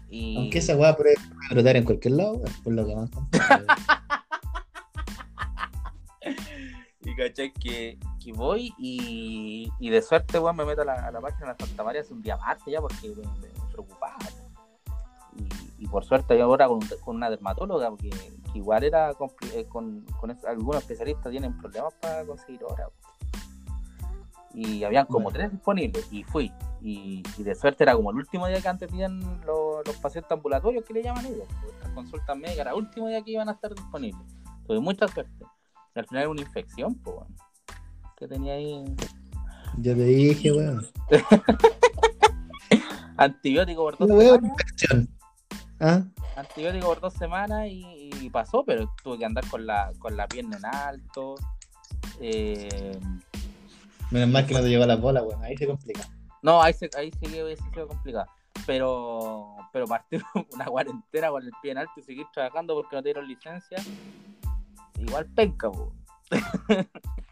Y... Aunque esa weá puede brotar en cualquier lado, por lo que más. y caché que, que voy y, y, de suerte, weón, me meto a la, a la página de Santa María hace un día más ya porque me, me, preocupaba. Y, y, por suerte ahora con, con una dermatóloga, porque igual era eh, con, con, algunos especialistas tienen problemas para conseguir horas. Y habían como tres disponibles y fui. Y, de suerte era como el último día que antes tenían los, los pacientes ambulatorios que le llaman ellos. Las consultas médicas era el último día que iban a estar disponibles. Tuve mucha suerte. Y al final era una infección, pues, bueno, que tenía ahí. Ya te dije, weón. Antibiótico por dos semanas. ¿Ah? Antibiótico por dos semanas y, y, pasó, pero tuve que andar con la, con la pierna en alto. Eh... Menos mal que no te llegó la bola, weón. Ahí se complica. No, ahí, se, ahí sí que hubiese sido complicado. Pero, pero partir una cuarentena con el pie en alto y seguir trabajando porque no te dieron licencia, igual penca, weón.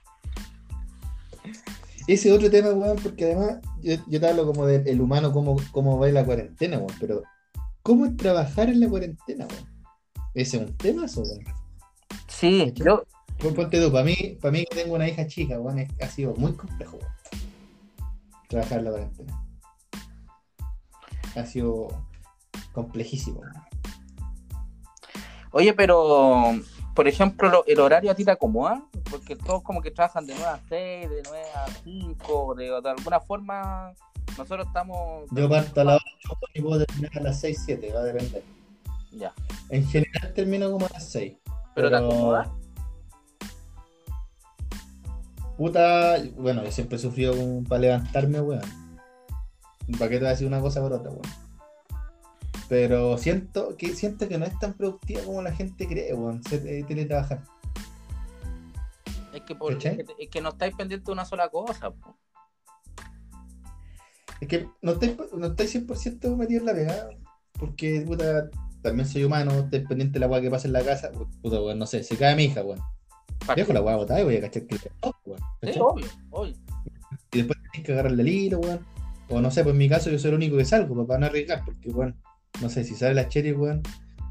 Ese otro tema, weón, porque además yo, yo te hablo como del humano, cómo, cómo va la cuarentena, weón, pero ¿Cómo es trabajar en la cuarentena, weón? Ese es un tema, weón. Sí, yo. ponte tú, para mí, para mí que tengo una hija chica, weón, ha sido muy complejo, weón. Trabajar en la cuarentena. Ha sido complejísimo, weón. Oye, pero, por ejemplo, el horario a ti te acomoda, porque todos como que trabajan de 9 a 6, de 9 a 5, de, de alguna forma nosotros estamos. Yo parto a las 8 y puedo terminar a las 6, 7, va a depender. Ya. En general termino como a las 6. ¿Pero, te acomodas? Puta, bueno, yo siempre he sufrido para levantarme, weón. ¿Para qué te voy a decir una cosa por otra, weón? Pero siento que siento que no es tan productiva como la gente cree, weón, eh, teletrabajar. Es que, por, es que, es que no estáis pendientes de una sola cosa, po. Es que no estáis, no estáis 100% metido en la pegada, porque puta, también soy humano, estoy pendiente de la weá que pasa en la casa, puta, weón, no sé, se cae mi hija, weón. Dejo la weá botada y voy a cachar que weón. Sí, obvio, obvio. Y después tienes que agarrarle el hilo, weón. O no sé, pues en mi caso yo soy el único que salgo para no arriesgar, porque, weón, no sé, si sale la cherry, weón,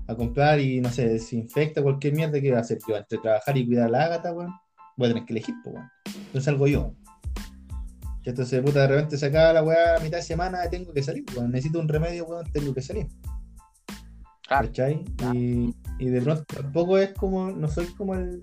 a comprar y no sé, si infecta cualquier mierda, ¿qué va a hacer yo? Entre trabajar y cuidar a la ágata, weón, voy a tener que elegir, pues, weón. Entonces salgo yo. Entonces, puta, de repente se acaba la weá a mitad de semana, tengo que salir, weón. Necesito un remedio, weón, tengo que salir. ¿Cachai? Y, y, de pronto tampoco es como, no soy como el,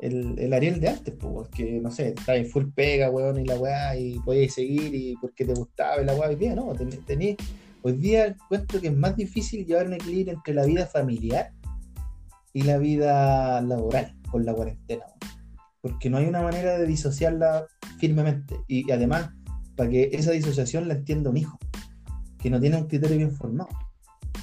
el, el Ariel de antes, pues, que no sé, está en full pega, weón, y la weá, y podías seguir, y porque te gustaba y la weá, día no, tenés, hoy día encuentro que es más difícil llevar un equilibrio entre la vida familiar y la vida laboral con la cuarentena, porque no hay una manera de disociarla firmemente. Y, además, para que esa disociación la entienda un hijo, que no tiene un criterio bien formado.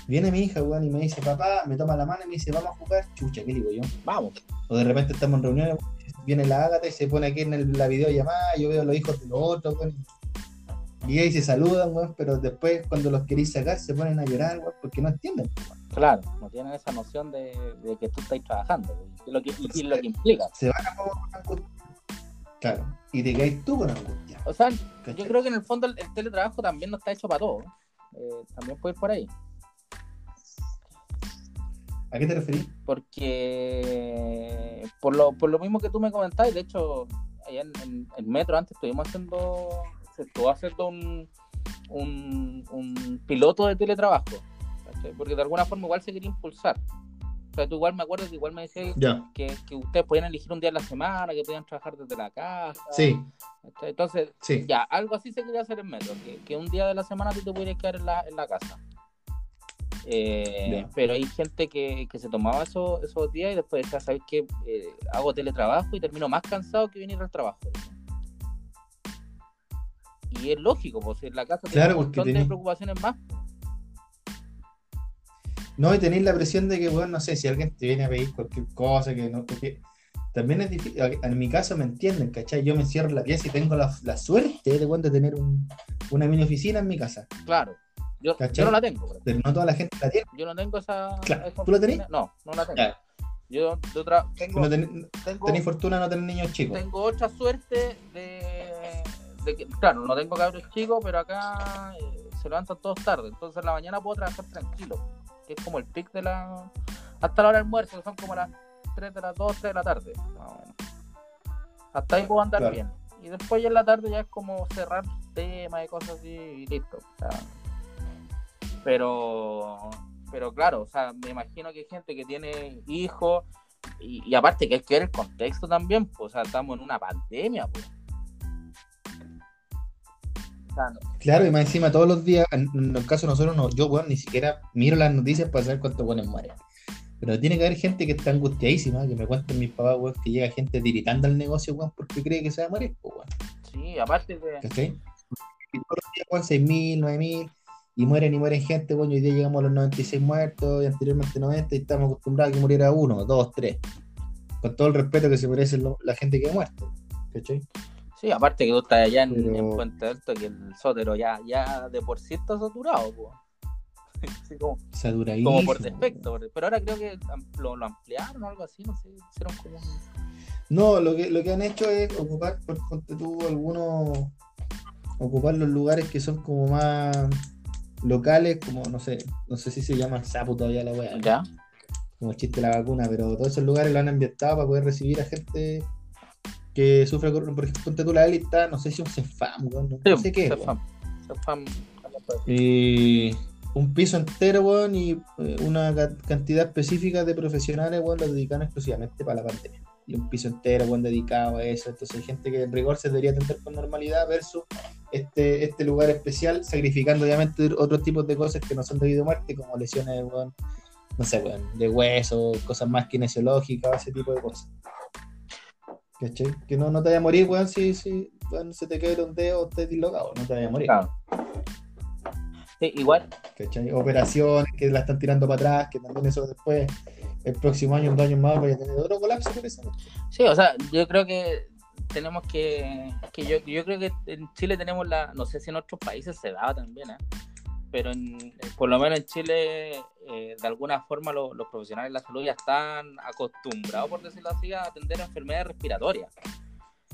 Viene mi hija, weón, y me dice, papá, me toma la mano y me dice, vamos a jugar, chucha, ¿qué digo yo? Vamos. O de repente estamos en reuniones, viene la Ágata y se pone aquí en la videollamada, yo veo a los hijos de los otros, weón. Y ahí se saludan, weón, pero después cuando los queréis sacar se ponen a llorar, weón, porque no entienden. Claro, no tienen esa noción de, que tú estás trabajando y lo que, y, lo que implica. Se van a con angustia. Claro, y te caes tú con angustia. O sea, yo creo que en el fondo el, teletrabajo también no está hecho para todo. Eh, también puede ir por ahí. ¿A qué te referís? Porque por lo, por lo mismo que tú me comentabas, de hecho, allá en, el metro antes estuvimos haciendo, estuvo haciendo un, un, un piloto de teletrabajo porque de alguna forma igual se quería impulsar. O sea, tú igual me acuerdo que igual me decías que, que, ustedes podían elegir un día a la semana, que podían trabajar desde la casa. Sí. Entonces, ya, algo así se quería hacer en metro, que, que, un día de la semana tú te pudieras quedar en la, en la casa. Eh, pero hay gente que, se tomaba eso, esos días y después decía, ¿sabes qué? Eh, hago teletrabajo y termino más cansado que venir al trabajo. Y es lógico, pues en la casa claro, un montón de preocupaciones más. No, y tenéis la presión de que, bueno, no sé, si alguien te viene a pedir cualquier cosa, que no, porque también es difícil, en mi caso me entienden, ¿cachai? Yo me cierro la pieza y tengo la, suerte de, de tener una mini oficina en mi casa. Claro. Yo, no la tengo. Pero no toda la gente la tiene. Yo no tengo esa. ¿Tú la tenés? No, no la tengo. Yo, yo tengo, no tenés fortuna no tener niños chicos. Tengo otra suerte de, de que, claro, no tengo cabros chicos, pero acá eh, se levantan todos tarde. Entonces en la mañana puedo trabajar tranquilo. Que es como el pic de la. Hasta la hora del almuerzo, que son como las 3 de las 12 de la tarde. Hasta ahí puedo andar bien. Y después ya en la tarde ya es como cerrar temas y cosas así y listo. O sea, pero, pero claro, o sea, me imagino que hay gente que tiene hijos y, aparte que hay que ver el contexto también, pues, o sea, estamos en una pandemia, pues. Claro, y más encima todos los días, en, el caso de nosotros, no, yo, bueno, ni siquiera miro las noticias para saber cuántos buenos mueren. Pero tiene que haber gente que está angustiadísima, que me cuenten mis papás, weón, que llega gente tiritando al negocio, weón, porque cree que se va a morir, weón. Sí, aparte de... ¿Cachai? Y todos los días, weón, 6.000, 9.000, y mueren y mueren gente, bueno, hoy día llegamos a los 96 muertos y anteriormente 90 y estamos acostumbrados a que muriera uno, dos, tres. Con todo el respeto que se merece la gente que ha muerto. ¿Cachai? Sí, aparte que tú estás allá en, Puente Alto, que el sótero ya, ya de por sí está saturado. Sí, como, como por defecto, pero ahora creo que lo, ampliaron o algo así, no sé, hicieron como... No, lo que, lo que han hecho es ocupar, por tú, algunos, ocupar los lugares que son como más locales, como no sé, no sé si se llama sapo todavía la wea. Ya. Como chiste la vacuna, pero todos esos lugares lo han ambientado para poder recibir a gente que sufre, por ejemplo, ponte tú la élite, no sé si un CEFAM, no, sé qué. CEFAM. Y un piso entero, weón, y eh, una cantidad específica de profesionales, weón, lo dedican exclusivamente para la pandemia y un piso entero buen dedicado a eso. Entonces hay gente que en rigor se debería atender con normalidad versus este, este lugar especial, sacrificando obviamente otros tipos de cosas que no son debido a muerte, como lesiones no sé, de hueso, cosas más kinesiológicas, ese tipo de cosas. ¿Cachai? Que no, no te vaya a morir, weón, si, si se te queda un dedo o estés dislocado, no te vaya a morir. Claro. Sí, igual. ¿Cachai? Operaciones que la están tirando para atrás, que también eso después el próximo año, un año más, vaya a tener otro colapso. Sí, o sea, yo creo que tenemos que, que yo, yo creo que en Chile tenemos la, no sé si en otros países se daba también, ¿eh? Pero en, por lo menos en Chile, eh, de alguna forma los profesionales de la salud ya están acostumbrados, por decirlo así, a atender enfermedades respiratorias.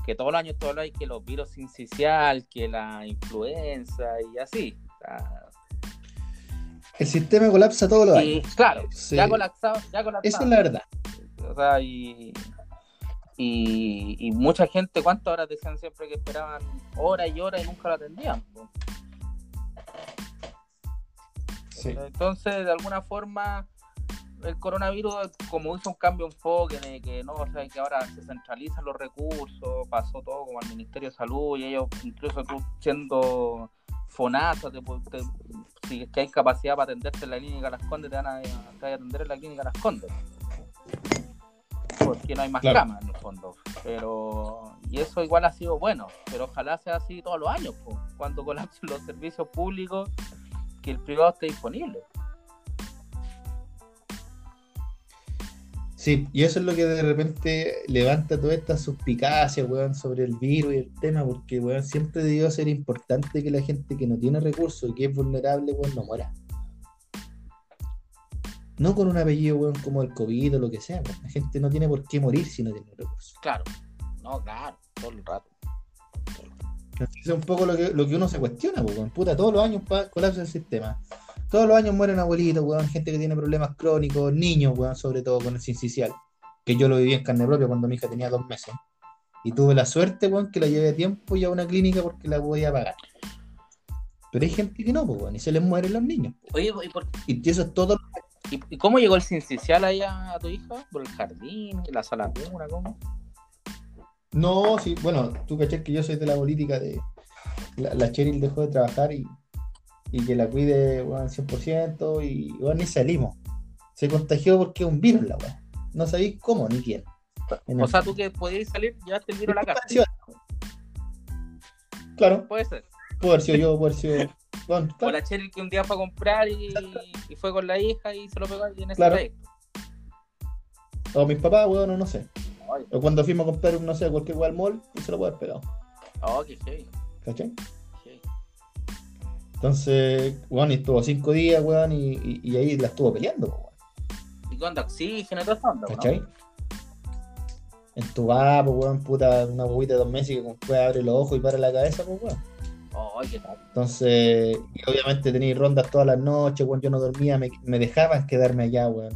Que todos los años todos hay que los virus sincicial, que la influenza y así. El sistema colapsa todos los años. Claro, ya, colapsado, ya colapsado. Eso es la verdad. O sea, y, y, mucha gente, ¿cuántas horas decían siempre que esperaban horas y horas y nunca lo atendían? Entonces, de alguna forma, el coronavirus, como hizo un cambio de enfoque, de que no, o sea, que ahora se centralizan los recursos, pasó todo como al Ministerio de Salud y ellos, incluso tú siendo FONASA, si es que hay capacidad para atenderte en la clínica Las Condes, te van a, atender en la clínica Las Condes. Porque no hay más camas en el fondo. Pero, y eso igual ha sido bueno, pero ojalá sea así todos los años, cuando colapsen los servicios públicos, que el privado esté disponible. Sí, y eso es lo que de repente levanta toda esta suspicacia, weón, sobre el virus y el tema, porque, weón, siempre debió ser importante que la gente que no tiene recursos y que es vulnerable, weón, no muera. No con un apellido, weón, como el COVID o lo que sea, La gente no tiene por qué morir si no tiene recursos. Claro, no, claro, todo el rato. Es un poco lo que, lo que uno se cuestiona, weón. Puta, todos los años colapsa el sistema. Todos los años mueren abuelitos, weón, gente que tiene problemas crónicos, niños, weón, sobre todo con el sincicial. Que yo lo viví en carne propia cuando mi hija tenía dos meses. Y tuve la suerte, weón, que la llevé a tiempo y a una clínica porque la podía pagar. Pero hay gente que no, pues, weón, y se les mueren los niños. Oye, ¿y, por... y eso es todo. ¿Y, cómo llegó el sincicial ahí a, tu hija? ¿Por el jardín? ¿La sala de una? ¿Cómo? No, sí, bueno, tú caché que yo soy de la política de. La, la Cheryl dejó de trabajar y y que la cuide, weón, 100% y, weón, ni salimos. Se contagió porque es un virus la weón. No sabéis cómo ni quién. O sea, tú que podías salir, llevaste el virus a la casa. Claro, Puede ser. puede haber sido yo, puede haber sido. Bueno, O la Cheryl que un día fue a comprar y, y fue con la hija y se lo pegó ahí en ese Claro. trayecto. O mis papás, weón, o no sé. O cuando fuimos a comprar, no sé, cualquier weón al mall, y se lo puede haber pegado. Oh, qué heavy. ¿Cachai? heavy. Entonces, weón, y estuvo cinco días, weón, y, y, y ahí la estuvo peleando, weón. ¿Y con oxígeno todo onda. ¿Cachai? Entubada, pues, weón, puta, una bobita de dos meses que después abre los ojos y para la cabeza, pues, weón. Oh, qué tal. Entonces, y obviamente tenía rondas todas las noches, weón, yo no dormía, me, me dejaban quedarme allá, weón.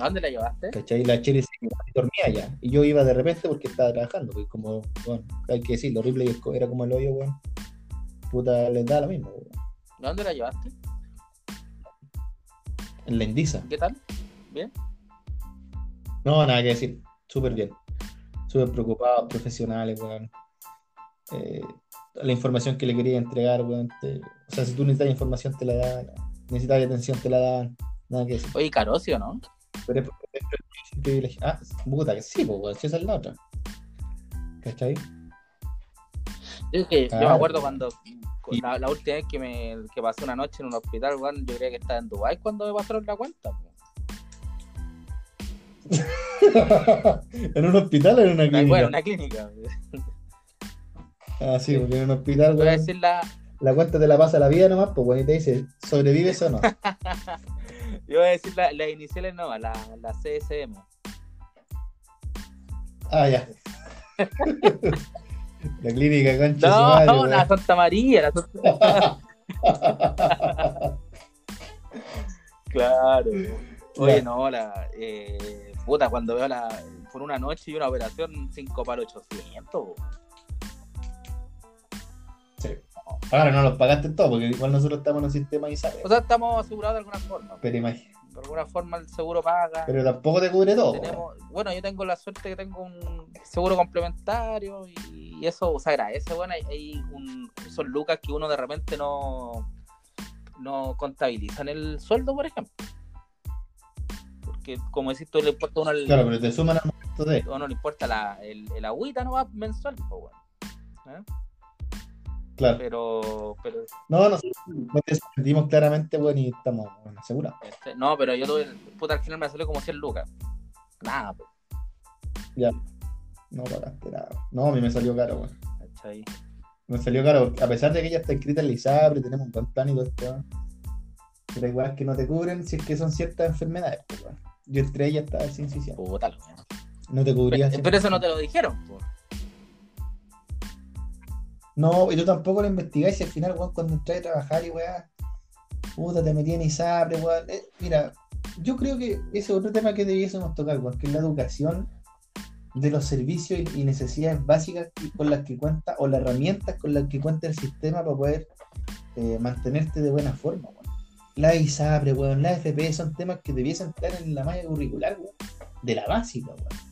¿A dónde la llevaste? ¿Cachai? La se y dormía allá. Y yo iba de repente porque estaba trabajando, pues como, bueno, hay que decirlo, horrible y esco- era como el hoyo, weón. Puta, les da lo mismo, weón. ¿A dónde la llevaste? En la Indisa. ¿Qué tal? ¿Bien? No, nada que decir. Súper bien. Súper preocupados, profesionales, weón. Eh, la información que le quería entregar, weón. te- o sea, si tú necesitas información, te la dan. Necesitas atención, te la dan. Nada que decir. Oye, Carosio, ¿no? Pero es. Ah, puta, que sí, pues. Si esa es la otra. ¿Cachai? Yo, que, yo me acuerdo cuando Y- la, la última vez que me que pasé una noche en un hospital, weón, yo creía que estaba en Dubái cuando me pasaron la cuenta. ¿En un hospital o en una clínica? Bueno, una clínica. Ah, sí, porque en un hospital, Voy a weón, decir la, la cuenta te la pasa la vida nomás, pues, weón, y te dice, ¿sobrevives o no? yo voy a decir la- las iniciales no, la, la CSM. Ah, ya. la clínica, concha No, madre, no, la Santa María, la Santa... Claro. Oye, Ya. no, la eh, puta, cuando veo la por una noche y una operación 5 para 800. Ahora no los pagaste todo, porque igual nosotros estamos en un sistema ISAPRE. O sea, estamos asegurados de alguna forma. Pero imagínate. De alguna forma el seguro paga. Pero tampoco te cubre todo. Tenemos, bueno, yo tengo la suerte que tengo un seguro complementario y, y eso se agradece. Bueno, hay, hay un, son lucas que uno de repente no, no contabiliza en el sueldo, por ejemplo. Porque, como decís, tú le importa a uno el, Claro, pero te suman al momento de. a uno le importa la, el, el agüita no va mensual, pues, bueno. ¿Eh? Claro. Pero, pero No, nosotros nos defendimos claramente, weón, y estamos bueno, asegurados. este, no, pero yo tuve, puta, al final me salió como 100 lucas. Nada, pues, No pagaste nada. No, a mí me salió caro, weón. ¿cachai? Me salió caro, porque a pesar de que ella está inscrita en la ISAPRE, tenemos un plan y todo esto, pero igual que no te cubren si es que son ciertas enfermedades, weón. Yo entre ellas estaba sin incisión. Puta. No te cubría. Pero, pero eso no te lo dijeron, pues. No, yo tampoco lo investigáis si al final, cuando entré a trabajar y weá, puta, te metí en ISAPRE, weón. Eh, mira, yo creo que ese es otro tema que debiésemos tocar, weón, que es la educación de los servicios y, y necesidades básicas con las que cuenta, o las herramientas con las que cuenta el sistema para poder eh, mantenerte de buena forma, weón. La ISAPRE, weón, la FP son temas que debiesen estar en la malla curricular, weón, de la básica, weón.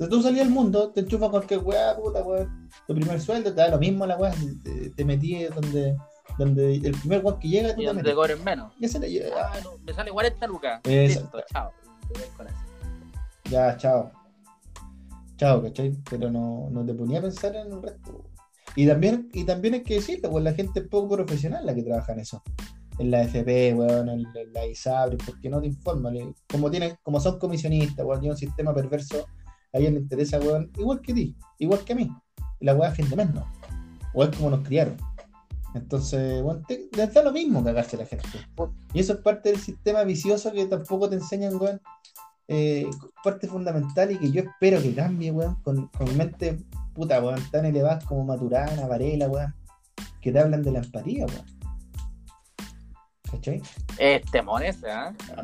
Entonces tú salías al mundo, te enchufas cualquier weá, puta, weón tu primer sueldo, te da lo mismo la weá, te, te metí donde, donde el primer weón que llega, tú Y donde te cobren menos. Ya se le lleva, Ah, no, me sale 40 lucas. Eso. Listo, chao. Ya, chao. Chao, ¿cachai? Pero no, no te ponía a pensar en el resto. Y también, y también hay que decirlo, pues la gente es poco profesional la que trabaja en eso. En la FP, weón, en, en la ISABRE, porque no te informan. Como tienen, como son comisionistas, weón, tienen un sistema perverso, a ellos les interesa, weón, igual que ti, igual que a mí. La weá a fin de mes no. O es como nos criaron. Entonces, weón, te, les da lo mismo cagarse a la gente. Y eso es parte del sistema vicioso que tampoco te enseñan, weón. eh, parte fundamental y que yo espero que cambie, weón, con, con mente puta, weón, tan elevadas como Maturana, Varela, weón, que te hablan de la empatía, weón. ¿Cachai? Es temón ese,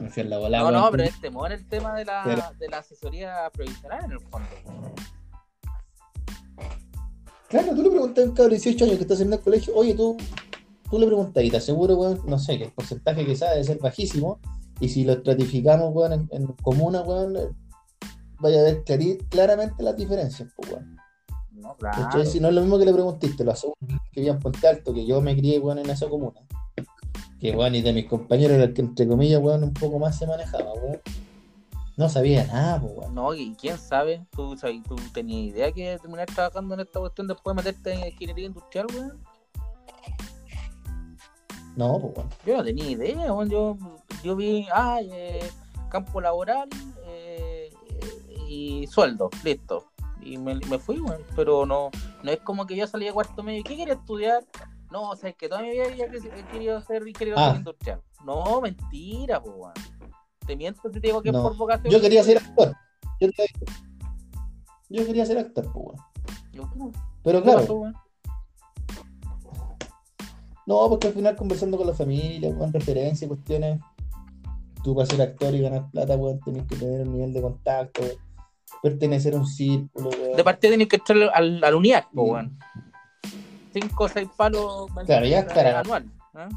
me fui a la volada, No, no, pero es temón el tema de la, Pero- de la asesoría provisional en el fondo. Claro, tú le preguntas a un cabrón de 18 años que está haciendo el colegio, oye, tú, tú le preguntas y te aseguro, weón, no sé, que el porcentaje que sabe debe ser bajísimo, y si lo estratificamos, weón, en, en comunas, weón, eh, vaya a ver clari- claramente las diferencias, pues, weón. No, claro. Si no es lo mismo que le preguntiste, lo aseguro que vivían en Puente Alto, que yo me crié, weón, en esa comuna. Que bueno, y de mis compañeros, el que entre comillas, weón, un poco más se manejaba, weón. No sabía nada, pues, weón. No, y quién sabe, tú, sabes, tú tenías idea que terminar trabajando en esta cuestión después de meterte en ingeniería industrial, weón. No, pues, weón. Yo no tenía idea, weón. Yo, yo vi, ah, eh, campo laboral eh, y sueldo, listo. Y me, me fui, weón. Pero no, no es como que yo salí de cuarto medio. ¿Qué quería estudiar? No, o sea, es que toda mi vida había querido ser ingeniero Ah. industrial. No, mentira, pues, weón. Te miento si te digo que es No. por vocación. Yo quería ser actor. Yo quería, yo quería ser actor, pues, weón. Yo, ¿qué Pero pasó, claro, weón? no, porque al final conversando con la familia, con referencias, cuestiones, tú para ser actor y ganar plata, weón, tenés que tener un nivel de contacto, pertenecer a un círculo, weón. De partida tienes que entrar al, al UNIAC, po, Sí. weón. Cinco o seis palos Claro, ya estará. anual. ¿eh?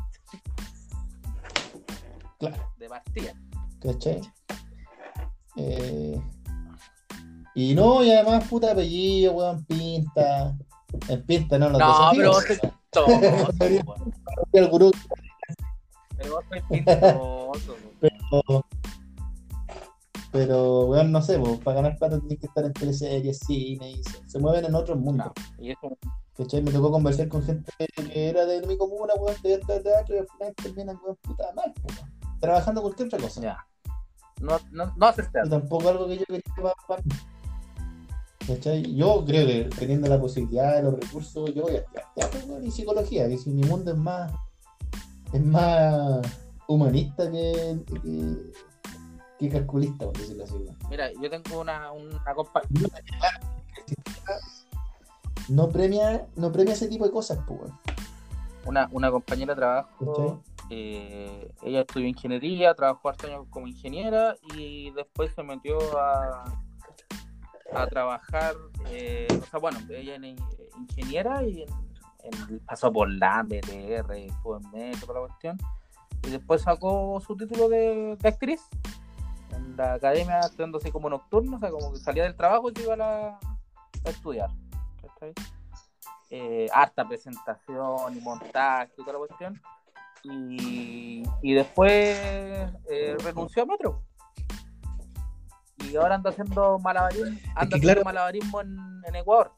Claro. De partida. ¿Cachai? Eh, y no, y además, puta apellido, weón, pinta. En pinta, no, los No, pero vos desafíos. sois weón. El gurú, Pero vos sois pintoso, pero, pero, weón, no sé, pues, para ganar plata tienes que estar en teleseries, cine, y se, se mueven en otros mundos. No, Y eso, ¿Cachai? Me tocó conversar con gente que era de mi comuna, weón, de teatro, y al final terminan, weón, puta mal, weón. Trabajando cualquier otra cosa. ya. No, no, no haces Y tampoco algo que yo quería para. ¿Cachai? Yo creo que teniendo la posibilidad de los recursos, yo voy a estudiar teatro weón, y psicología, que si mi mundo es más es más humanista que, que, que calculista, por decirlo así. Mira, yo tengo una, una compa. No premia, no premia ese tipo de cosas, pues. Una, una compañera de trabajo. Eh, ella estudió ingeniería, trabajó hartos años como ingeniera y después se metió a, a trabajar, eh, o sea, bueno, ella es ingeniera y en- en- pasó por la BTR, estuvo en Metro, toda la cuestión, y después sacó su título de, de actriz en la academia estudiando así como nocturno, o sea, como que salía del trabajo y se iba a, la- a estudiar. ¿cachai? Eh, harta presentación y montaje y toda la cuestión. Y, y después eh, renunció a Metro. Y ahora anda haciendo malabarismo, anda haciendo claro- malabarismo en, en Ecuador.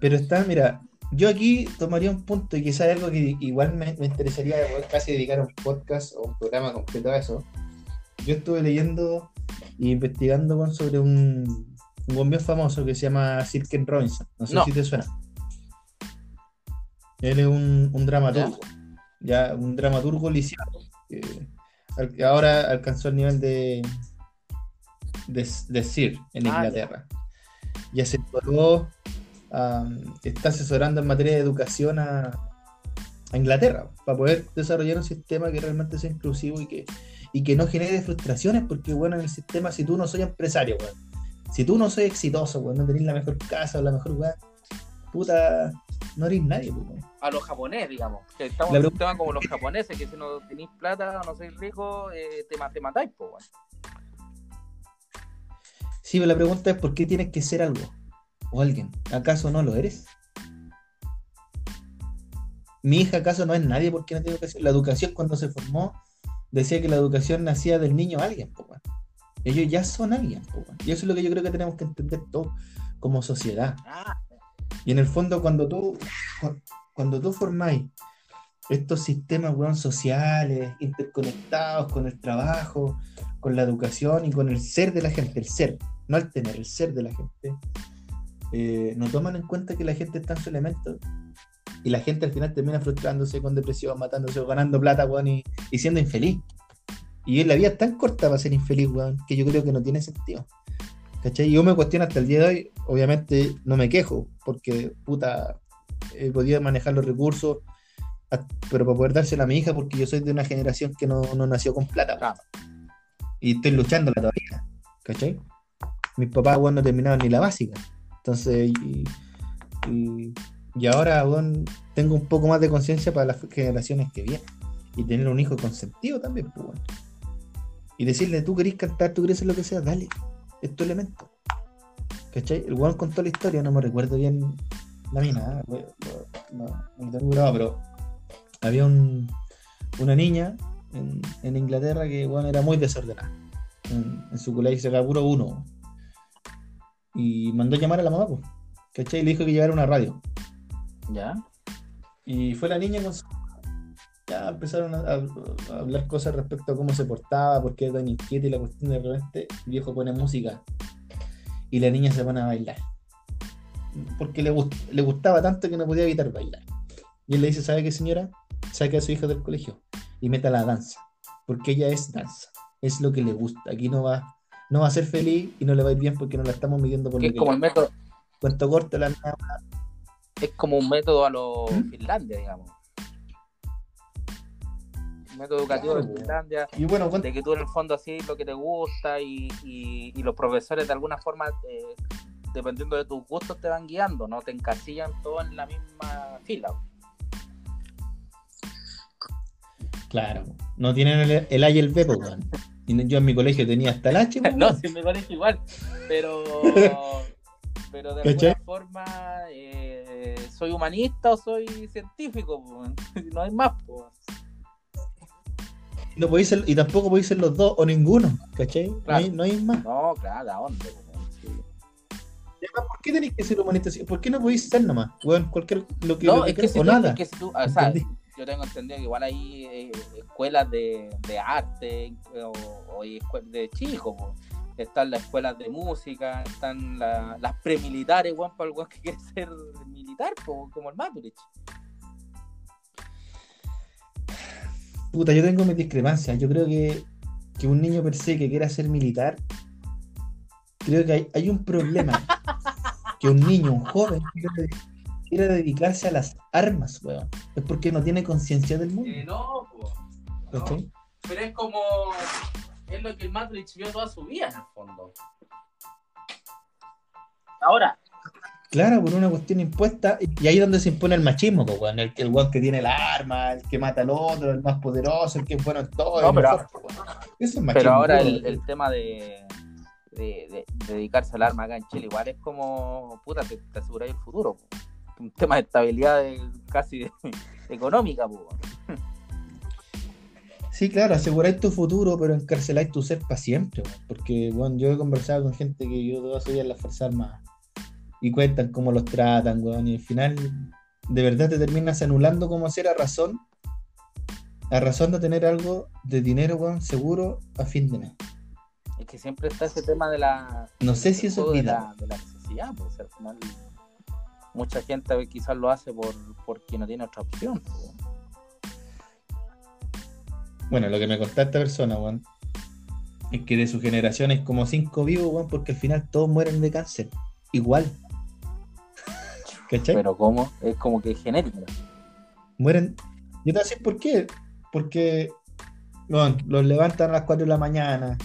Pero está, mira, yo aquí tomaría un punto y quizás algo que igual me, me interesaría poder casi dedicar un podcast o un programa completo a eso. Yo estuve leyendo e investigando sobre un, un bien famoso que se llama Sir Ken Robinson. No sé No. si te suena. Él es un, un dramaturgo, ya un dramaturgo lisiado, que, ahora alcanzó el nivel de, de, de Sir en Ah, ya. Inglaterra. Y asesoró, am, está asesorando en materia de educación a, a Inglaterra para poder desarrollar un sistema que realmente sea inclusivo y que, y que no genere frustraciones, porque bueno, en el sistema, si tú no soy empresario, si tú no soy exitoso, weón, no tenés la mejor casa o la mejor weá, puta, no eres nadie, pues. A los japoneses, digamos. Que estamos La en un sistema como los japoneses, que si no tenéis plata o no sois rico, eh, te, te matáis, pues, weón. Sí, pero la pregunta es ¿por qué tienes que ser algo? ¿O alguien? ¿Acaso no lo eres? Mi hija acaso no es nadie porque no tiene educación. La educación cuando se formó decía que la educación nacía del niño a alguien, po. Ellos ya son alguien, po. Y eso es lo que yo creo que tenemos que entender todos como sociedad. Y en el fondo, cuando tú, cu- cuando tú formáis estos sistemas weón, sociales, interconectados con el trabajo, con la educación y con el ser de la gente, el ser, no el tener, el ser de la gente, eh, no toman en cuenta que la gente está en su elemento. Y la gente al final termina frustrándose con depresión, matándose o ganando plata, weón, y, y siendo infeliz. Y la vida es tan corta para ser infeliz, weón, que yo creo que no tiene sentido. ¿Cachai? Yo me cuestiono hasta el día de hoy, obviamente no me quejo, porque puta, he podido manejar los recursos, pero para poder dársela a mi hija, porque yo soy de una generación que no, no nació con plata. Claro. Y estoy luchándola todavía, ¿cachai? Mis papás, weón, no terminaban ni la básica. Entonces, y, y, ahora, weón, tengo un poco más de conciencia para las generaciones que vienen. Y tener un hijo consentido también, pues, weón. Y decirle, tú querés cantar, tú querés hacer lo que sea, dale. Es tu elemento. ¿Cachai? El weón contó la historia, no me recuerdo bien la mina, ¿eh? no, no, tengo grabado, pero había un, una niña en, en, Inglaterra que bueno, era muy desordenada. En, su colegio se acabó uno. Y mandó a llamar a la mamá, pues. ¿Cachai? Y le dijo que llevara una radio. ¿Ya? Y fue la niña con su ya empezaron a, hablar cosas respecto a cómo se portaba, por qué era tan inquieta y la cuestión de repente el viejo pone música y la niña se pone a bailar. Porque le, le gustaba tanto que no podía evitar bailar. Y él le dice, ¿sabe qué señora? Saque a su hija del colegio y meta la danza. Porque ella es danza. Es lo que le gusta. Aquí no va, no va a ser feliz y no le va a ir bien porque no la estamos midiendo por lo es como el método. Cuento corto la Es como un método a los ¿Mm? Finlandia, digamos método educativo de Finlandia, y bueno, de que tú en el fondo así lo que te gusta y, y, los profesores de alguna forma, eh, dependiendo de tus gustos, te van guiando, no te encasillan todo en la misma fila. Claro, no tienen el, el A y el B, y yo en mi colegio tenía hasta el H. no, sí, en mi colegio igual, pero, pero de alguna forma eh, soy humanista o soy científico, no hay más. Pues. No podéis ser, y tampoco podéis ser los dos o ninguno, ¿cachai? No, hay, no, hay, más. No, claro, ¿a dónde? ¿Por qué tenéis que ser humanista? ¿Por qué no podéis ser nomás? Bueno, cualquier lo que, no, es que si o nada. Es que si tú, o sea, yo tengo entendido que igual hay eh, escuelas de, de arte o, o escuelas de chicos, están las escuelas de música, están la, las premilitares, igual para el que quiere ser militar, como el Maturich. Puta, yo tengo mis discrepancias. Yo creo que, que un niño per se que quiera ser militar, creo que hay, hay un problema. que un niño, un joven, quiera, dedicarse a las armas, weón. Es porque no tiene conciencia del mundo. Eh, no, Pero es como. Es lo que el Matrix vio toda su vida, en el fondo. Ahora, Claro, por una cuestión impuesta, y ahí es donde se impone el machismo, pues, el, el weón que tiene la arma, el que mata al otro, el más poderoso, el que es bueno en todo. No, pero, Eso es pero ahora el, tema de, de, dedicarse al arma acá en Chile igual es como, puta, te, te aseguráis el futuro. Un tema de estabilidad casi económica. pues. Sí, claro, aseguráis tu futuro, pero encarceláis tu ser para siempre. Porque, bueno, yo he conversado con gente que yo todavía soy en las Fuerzas Armadas y cuentan cómo los tratan, weón, y al final de verdad te terminas anulando como ser a razón, a razón de tener algo de dinero, weón, seguro a fin de mes. Es que siempre está ese tema de la... No sé si eso es de la, de la necesidad, pues al final mucha gente quizás lo hace por porque no tiene otra opción. Bueno, lo que me contó esta persona, weón, es que de su generación es como cinco vivos, weón, porque al final todos mueren de cáncer. Igual. Pero ¿cómo? Es como que es genérico. Mueren. Yo te voy a decir por qué. Porque los levantan a las 4 de la mañana,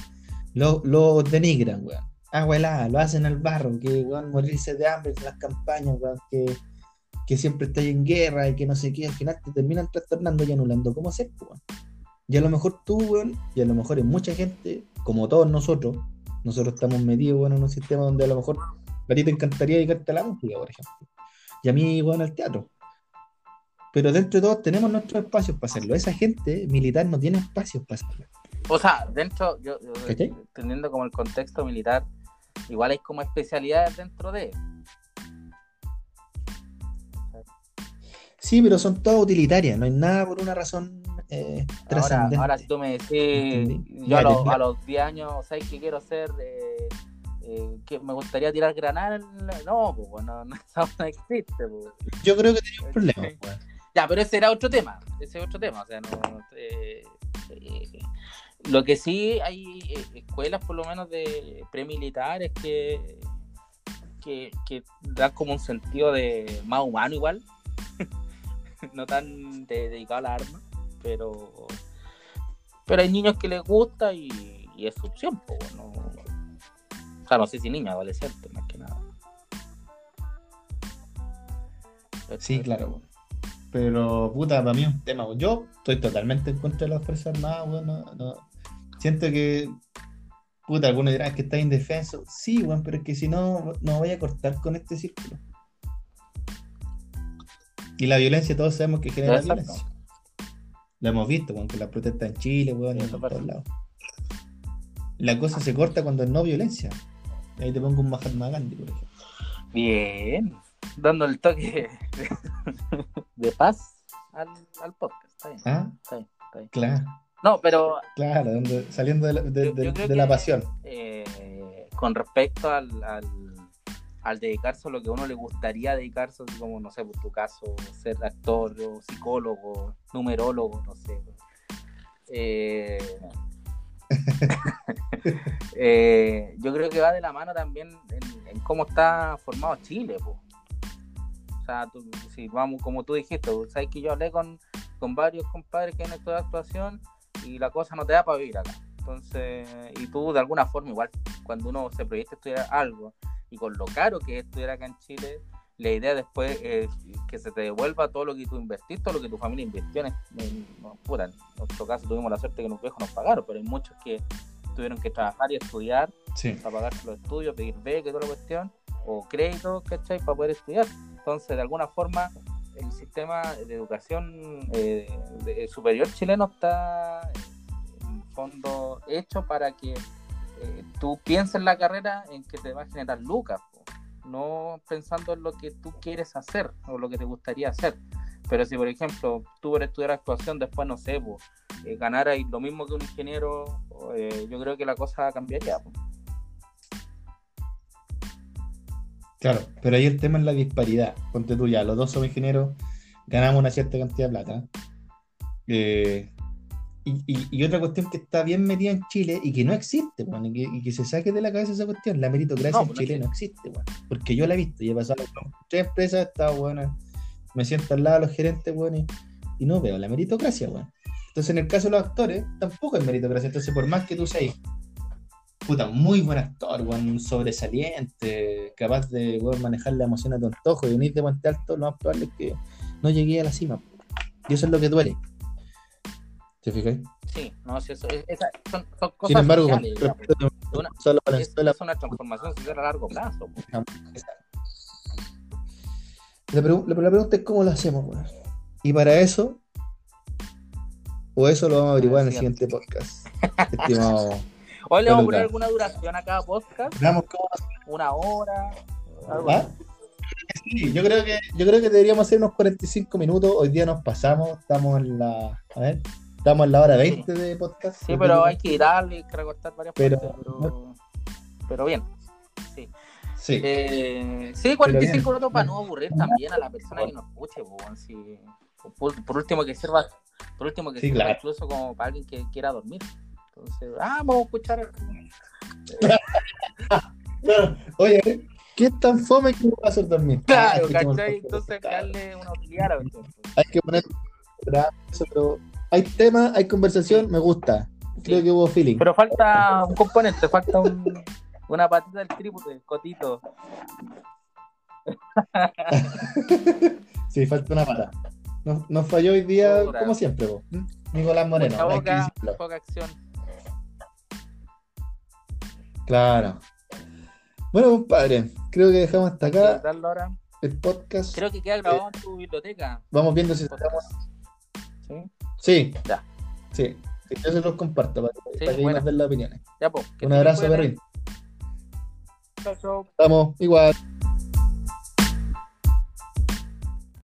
los, denigran, weón. Abuela, lo hacen al barro, que weón, morirse de hambre en las campañas, weón, que, que siempre está en guerra y que no sé qué, al final te terminan trastornando y anulando como ser, weón. Y a lo mejor tú, weón, y a lo mejor hay mucha gente, como todos nosotros, nosotros estamos metidos, bueno, en un sistema donde a lo mejor a ti te encantaría dedicarte a la música, por ejemplo y a mí, bueno, al teatro. Pero dentro de todos tenemos nuestros espacios para hacerlo. Esa gente militar no tiene espacios para hacerlo. O sea, dentro, yo, entendiendo como el contexto militar, igual hay como especialidades dentro de. Sí, pero son todas utilitarias, no hay nada por una razón eh, ahora, ahora, si tú me decís, yo a los, a los 10 años, ¿sabes qué quiero ser? Eh, eh, que me gustaría tirar granada. No, pues no, no, no existe. Pues. Yo creo que tenía un problema. Pues. Ya, pero ese era otro tema. Ese es otro tema. O sea, no. Eh, eh, lo que sí hay escuelas, por lo menos de premilitares, que, que, que dan como un sentido de más humano, igual. no tan dedicado a la arma, pero. Pero hay niños que les gusta y, es su opción, no, o sea, no sé si niña, adolescente, más que nada. Sí, claro. Pero, puta, para mí es un tema. Yo estoy totalmente en contra de las Fuerzas Armadas, weón. No, Siento que, puta, algunos dirán que está indefenso. Sí, weón, pero es que si no, no voy a cortar con este círculo. Y la violencia todos sabemos que genera Exacto. violencia. Lo hemos visto, con que la protesta en Chile, weón, y en todos lados. La cosa se corta cuando es no violencia. Ahí te pongo un Mahatma Gandhi, por ejemplo. Bien. Dando el toque de paz al, al podcast. Está bien, Ah, está bien, está bien. claro, No, pero claro, saliendo de la, de- Yo- de- yo creo de la que- pasión. eh, con respecto al, al, al dedicarse a lo que a uno le gustaría dedicarse, así como, no sé, por tu caso, ser actor o psicólogo, numerólogo, no sé. Eh, eh, yo creo que va de la mano también en, en cómo está formado Chile. po. Sea, tú- si vamos, como tú dijiste, vos sabes que yo hablé con, con varios compadres que han estudiado actuación y la cosa no te da para vivir acá. Entonces, y tú de alguna forma, igual, cuando uno se proyecta estudiar algo y con lo caro que es estudiar acá en Chile, la idea después es que se te devuelva todo lo que tú invertiste, todo lo que tu familia invirtió en, en- no, en nuestro caso tuvimos la suerte que los viejos nos pagaron, pero hay muchos que tuvieron que trabajar y estudiar Sí. para pagar los estudios, pedir beca y toda la cuestión, o créditos, ¿cachai? Para poder estudiar. Entonces, de alguna forma, el sistema de educación eh, de- superior chileno está, en fondo, hecho para que eh, tú pienses en la carrera en que te va a generar lucas, no pensando en lo que tú quieres hacer o lo que te gustaría hacer. Pero si, por ejemplo, tú por estudiar actuación, después, no sé, po, eh, lo mismo que un ingeniero, eh, yo creo que la cosa cambiaría. po. Claro, pero ahí el tema es la disparidad. Ponte tú ya, los dos somos ingenieros, ganamos una cierta cantidad de plata. Eh, y, y- y otra cuestión que está bien metida en Chile y que no existe, weón, y, que, y que se saque de la cabeza esa cuestión, la meritocracia No, en pues no Chile no existe, weón. porque yo la he visto y he pasado tres empresas, estado buena, me siento al lado de los gerentes, weón, y, no veo la meritocracia, weón. Entonces, en el caso de los actores, tampoco es meritocracia. Entonces, por más que tú seas puta, muy buen actor, weón, sobresaliente, capaz de manejar la emoción a tu antojo y venir de Puente Alto, lo más probable es que no llegué a la cima. Y eso es lo que duele. ¿Te fijas? Sí, no, si eso, es- esa- son, son cosas Sin embargo, con sociales, respecto a Una- es, Valenzuela, es una transformación social a largo plazo. la, pregu- la- la pregunta es cómo lo hacemos. Y para eso, o eso lo vamos a averiguar en el siguiente podcast. Estimado. Hoy le vamos a poner alguna duración a cada podcast, Veamos cómo una hora, algo ¿Ah? Sí, yo creo que yo creo que deberíamos hacer unos 45 minutos. Hoy día nos pasamos, estamos en la a ver, estamos en la hora 20 de podcast. Sí, pero hay que darle, hay que recortar varias Pero- partes, pero, pero bien. Sí, Sí. eh, sí 45 bien. minutos para no aburrir también a la persona que nos escuche. sí. por, por último que sirva, por último que Sí, sirva claro. incluso como para alguien que quiera dormir. Entonces, ah, vamos a escuchar. Oye, ¿qué tan fome que va a hacer dormir? Claro, Ah, ¿cachai? Entonces, darle una utilidad. Hay que poner pero hay tema, hay conversación, me gusta. Creo Sí. que hubo feeling. Pero falta un componente, falta un, una patita del trípode, cotito. Sí, falta una pata. Nos, nos falló hoy día, como siempre, vos. Nicolás Moreno. Poca acción. Claro. Bueno, compadre, creo que dejamos hasta Sí, acá ahora. el podcast. Creo que queda grabado en tu biblioteca. Vamos viendo si estamos. ¿Sí? Sí. Ya. Sí. Sí, Yo se los comparto para, para que buena. nos den las opiniones. Ya, pues. Un abrazo, Perrín. Chao, chao. Estamos igual.